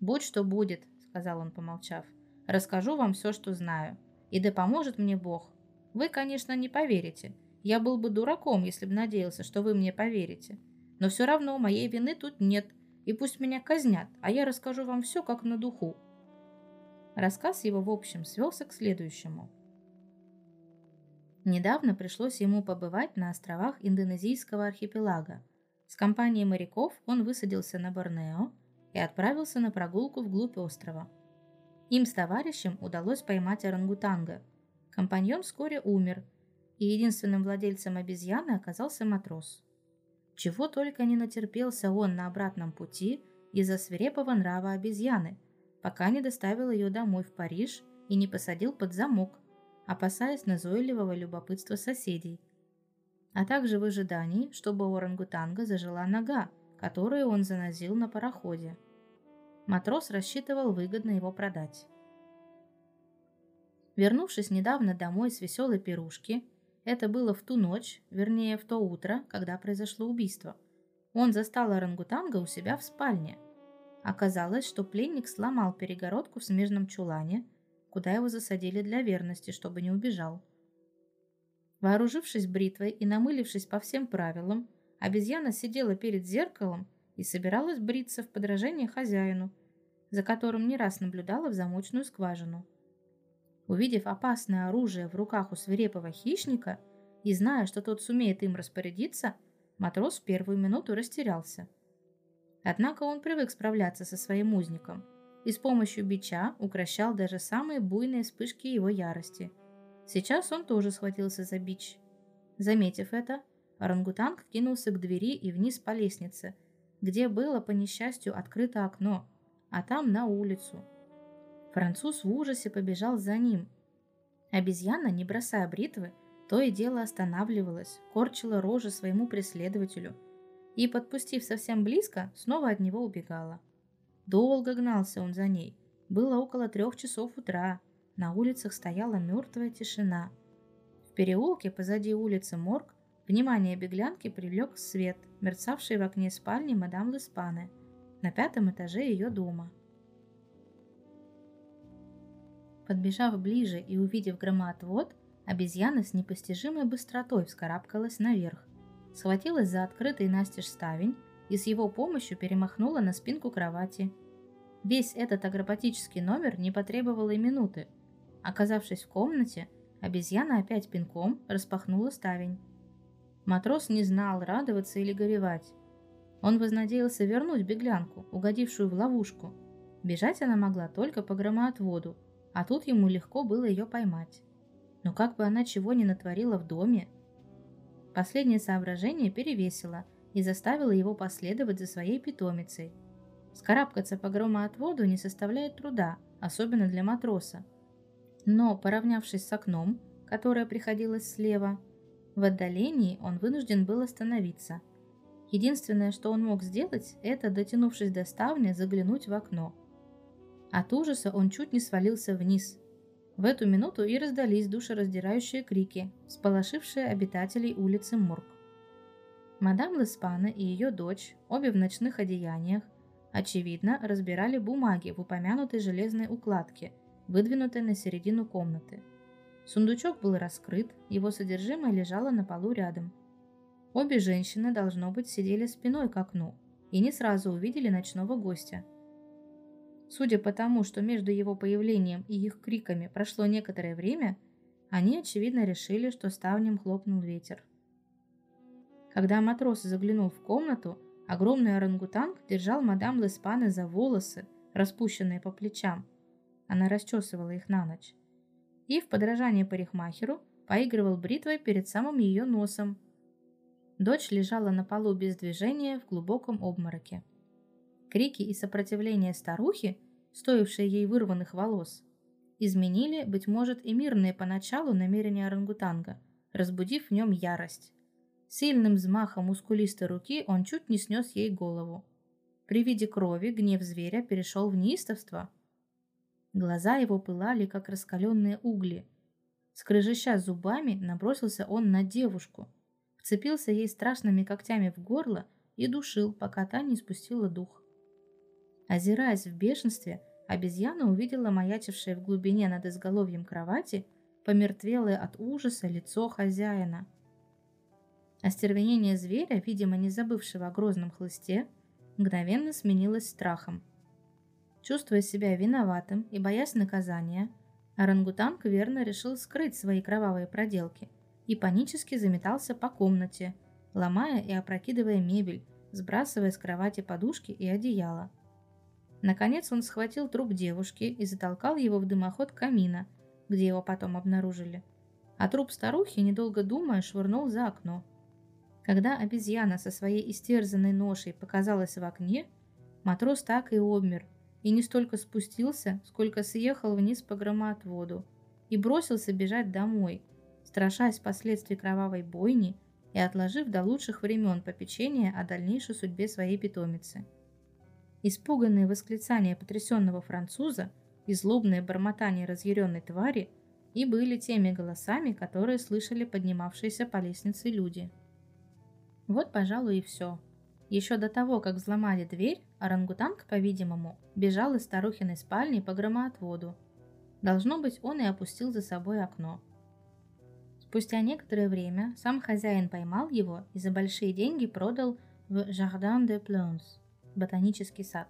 «Будь что будет», — сказал он, помолчав. «Расскажу вам все, что знаю. И да поможет мне Бог. Вы, конечно, не поверите. Я был бы дураком, если бы надеялся, что вы мне поверите. Но все равно моей вины тут нет, и пусть меня казнят, а я расскажу вам все как на духу. Рассказ его в общем свелся к следующему. Недавно пришлось ему побывать на островах Индонезийского архипелага. С компанией моряков он высадился на Борнео и отправился на прогулку вглубь острова. Им с товарищем удалось поймать орангутанга. Компаньон вскоре умер, и единственным владельцем обезьяны оказался матрос. Чего только не натерпелся он на обратном пути из-за свирепого нрава обезьяны, пока не доставил ее домой в Париж и не посадил под замок, опасаясь назойливого любопытства соседей, а также в ожидании, чтобы орангутанга зажила нога, которую он занозил на пароходе. Матрос рассчитывал выгодно его продать. Вернувшись недавно домой с веселой пирушки, это было в ту ночь, вернее в то утро, когда произошло убийство. Он застал орангутанга у себя в спальне. Оказалось, что пленник сломал перегородку в смежном чулане, куда его засадили для верности, чтобы не убежал. Вооружившись бритвой и намылившись по всем правилам, обезьяна сидела перед зеркалом и собиралась бриться в подражение хозяину, за которым не раз наблюдала в замочную скважину. Увидев опасное оружие в руках у свирепого хищника и зная, что тот сумеет им распорядиться, матрос в первую минуту растерялся. Однако он привык справляться со своим узником и с помощью бича укращал даже самые буйные вспышки его ярости. Сейчас он тоже схватился за бич. Заметив это, орангутанг кинулся к двери и вниз по лестнице, где было, по несчастью, открыто окно, а там на улицу – Француз в ужасе побежал за ним. Обезьяна, не бросая бритвы, то и дело останавливалась, корчила рожи своему преследователю и, подпустив совсем близко, снова от него убегала. Долго гнался он за ней. Было около трех часов утра. На улицах стояла мертвая тишина. В переулке позади улицы Морг внимание беглянки привлек свет, мерцавший в окне спальни мадам Леспаны на пятом этаже ее дома. Подбежав ближе и увидев громоотвод, обезьяна с непостижимой быстротой вскарабкалась наверх, схватилась за открытый настежь ставень и с его помощью перемахнула на спинку кровати. Весь этот акробатический номер не потребовал и минуты. Оказавшись в комнате, обезьяна опять пинком распахнула ставень. Матрос не знал, радоваться или горевать. Он вознадеялся вернуть беглянку, угодившую в ловушку. Бежать она могла только по громоотводу, а тут ему легко было ее поймать. Но как бы она чего не натворила в доме, последнее соображение перевесило и заставило его последовать за своей питомицей. Скарабкаться по громоотводу не составляет труда, особенно для матроса. Но, поравнявшись с окном, которое приходилось слева, в отдалении он вынужден был остановиться. Единственное, что он мог сделать, это, дотянувшись до ставни, заглянуть в окно – от ужаса он чуть не свалился вниз. В эту минуту и раздались душераздирающие крики, сполошившие обитателей улицы Мурк. Мадам Леспана и ее дочь, обе в ночных одеяниях, Очевидно, разбирали бумаги в упомянутой железной укладке, выдвинутой на середину комнаты. Сундучок был раскрыт, его содержимое лежало на полу рядом. Обе женщины, должно быть, сидели спиной к окну и не сразу увидели ночного гостя. Судя по тому, что между его появлением и их криками прошло некоторое время, они, очевидно, решили, что ставнем хлопнул ветер. Когда матрос заглянул в комнату, огромный орангутанг держал мадам Леспаны за волосы, распущенные по плечам. Она расчесывала их на ночь. И в подражание парикмахеру поигрывал бритвой перед самым ее носом. Дочь лежала на полу без движения в глубоком обмороке. Крики и сопротивление старухи, стоившие ей вырванных волос, изменили, быть может, и мирные поначалу намерения орангутанга, разбудив в нем ярость. Сильным взмахом мускулистой руки он чуть не снес ей голову. При виде крови гнев зверя перешел в неистовство. Глаза его пылали, как раскаленные угли. Скрежеща зубами, набросился он на девушку, вцепился ей страшными когтями в горло и душил, пока та не спустила дух. Озираясь в бешенстве, обезьяна увидела маячившее в глубине над изголовьем кровати помертвелое от ужаса лицо хозяина. Остервенение зверя, видимо, не забывшего о грозном хлысте, мгновенно сменилось страхом. Чувствуя себя виноватым и боясь наказания, орангутанг верно решил скрыть свои кровавые проделки и панически заметался по комнате, ломая и опрокидывая мебель, сбрасывая с кровати подушки и одеяло. Наконец он схватил труп девушки и затолкал его в дымоход камина, где его потом обнаружили. А труп старухи, недолго думая, швырнул за окно. Когда обезьяна со своей истерзанной ношей показалась в окне, матрос так и обмер, и не столько спустился, сколько съехал вниз по громоотводу и бросился бежать домой, страшась последствий кровавой бойни и отложив до лучших времен попечение о дальнейшей судьбе своей питомицы. Испуганные восклицания потрясенного француза и злобное бормотание разъяренной твари и были теми голосами, которые слышали поднимавшиеся по лестнице люди. Вот, пожалуй, и все. Еще до того, как взломали дверь, орангутанг, по-видимому, бежал из старухиной спальни по громоотводу. Должно быть, он и опустил за собой окно. Спустя некоторое время сам хозяин поймал его и за большие деньги продал в Jardin de Plantes ботанический сад.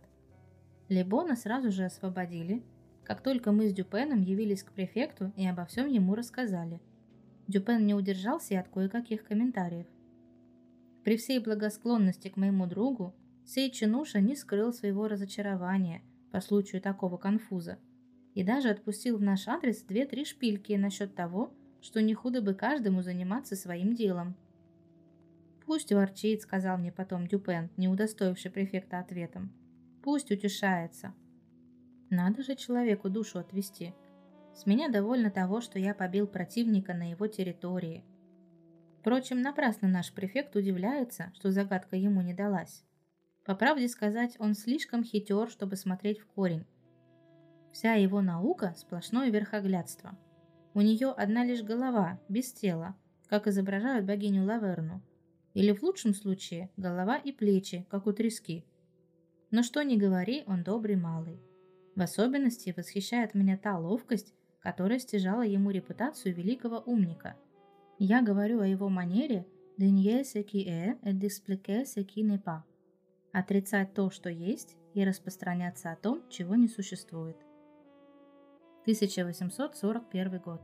Лебона сразу же освободили, как только мы с Дюпеном явились к префекту и обо всем ему рассказали. Дюпен не удержался и от кое-каких комментариев. При всей благосклонности к моему другу, сей чинуша не скрыл своего разочарования по случаю такого конфуза и даже отпустил в наш адрес две-три шпильки насчет того, что не худо бы каждому заниматься своим делом. «Пусть ворчит», — сказал мне потом Дюпен, не удостоивший префекта ответом. «Пусть утешается». Надо же человеку душу отвести. С меня довольно того, что я побил противника на его территории. Впрочем, напрасно наш префект удивляется, что загадка ему не далась. По правде сказать, он слишком хитер, чтобы смотреть в корень. Вся его наука – сплошное верхоглядство. У нее одна лишь голова, без тела, как изображают богиню Лаверну – или в лучшем случае голова и плечи, как у трески. Но что ни говори, он добрый малый. В особенности восхищает меня та ловкость, которая стяжала ему репутацию великого умника. Я говорю о его манере «de nier ce qui est et d'expliquer ce qui n'est pas» – отрицать то, что есть, и распространяться о том, чего не существует. 1841 год.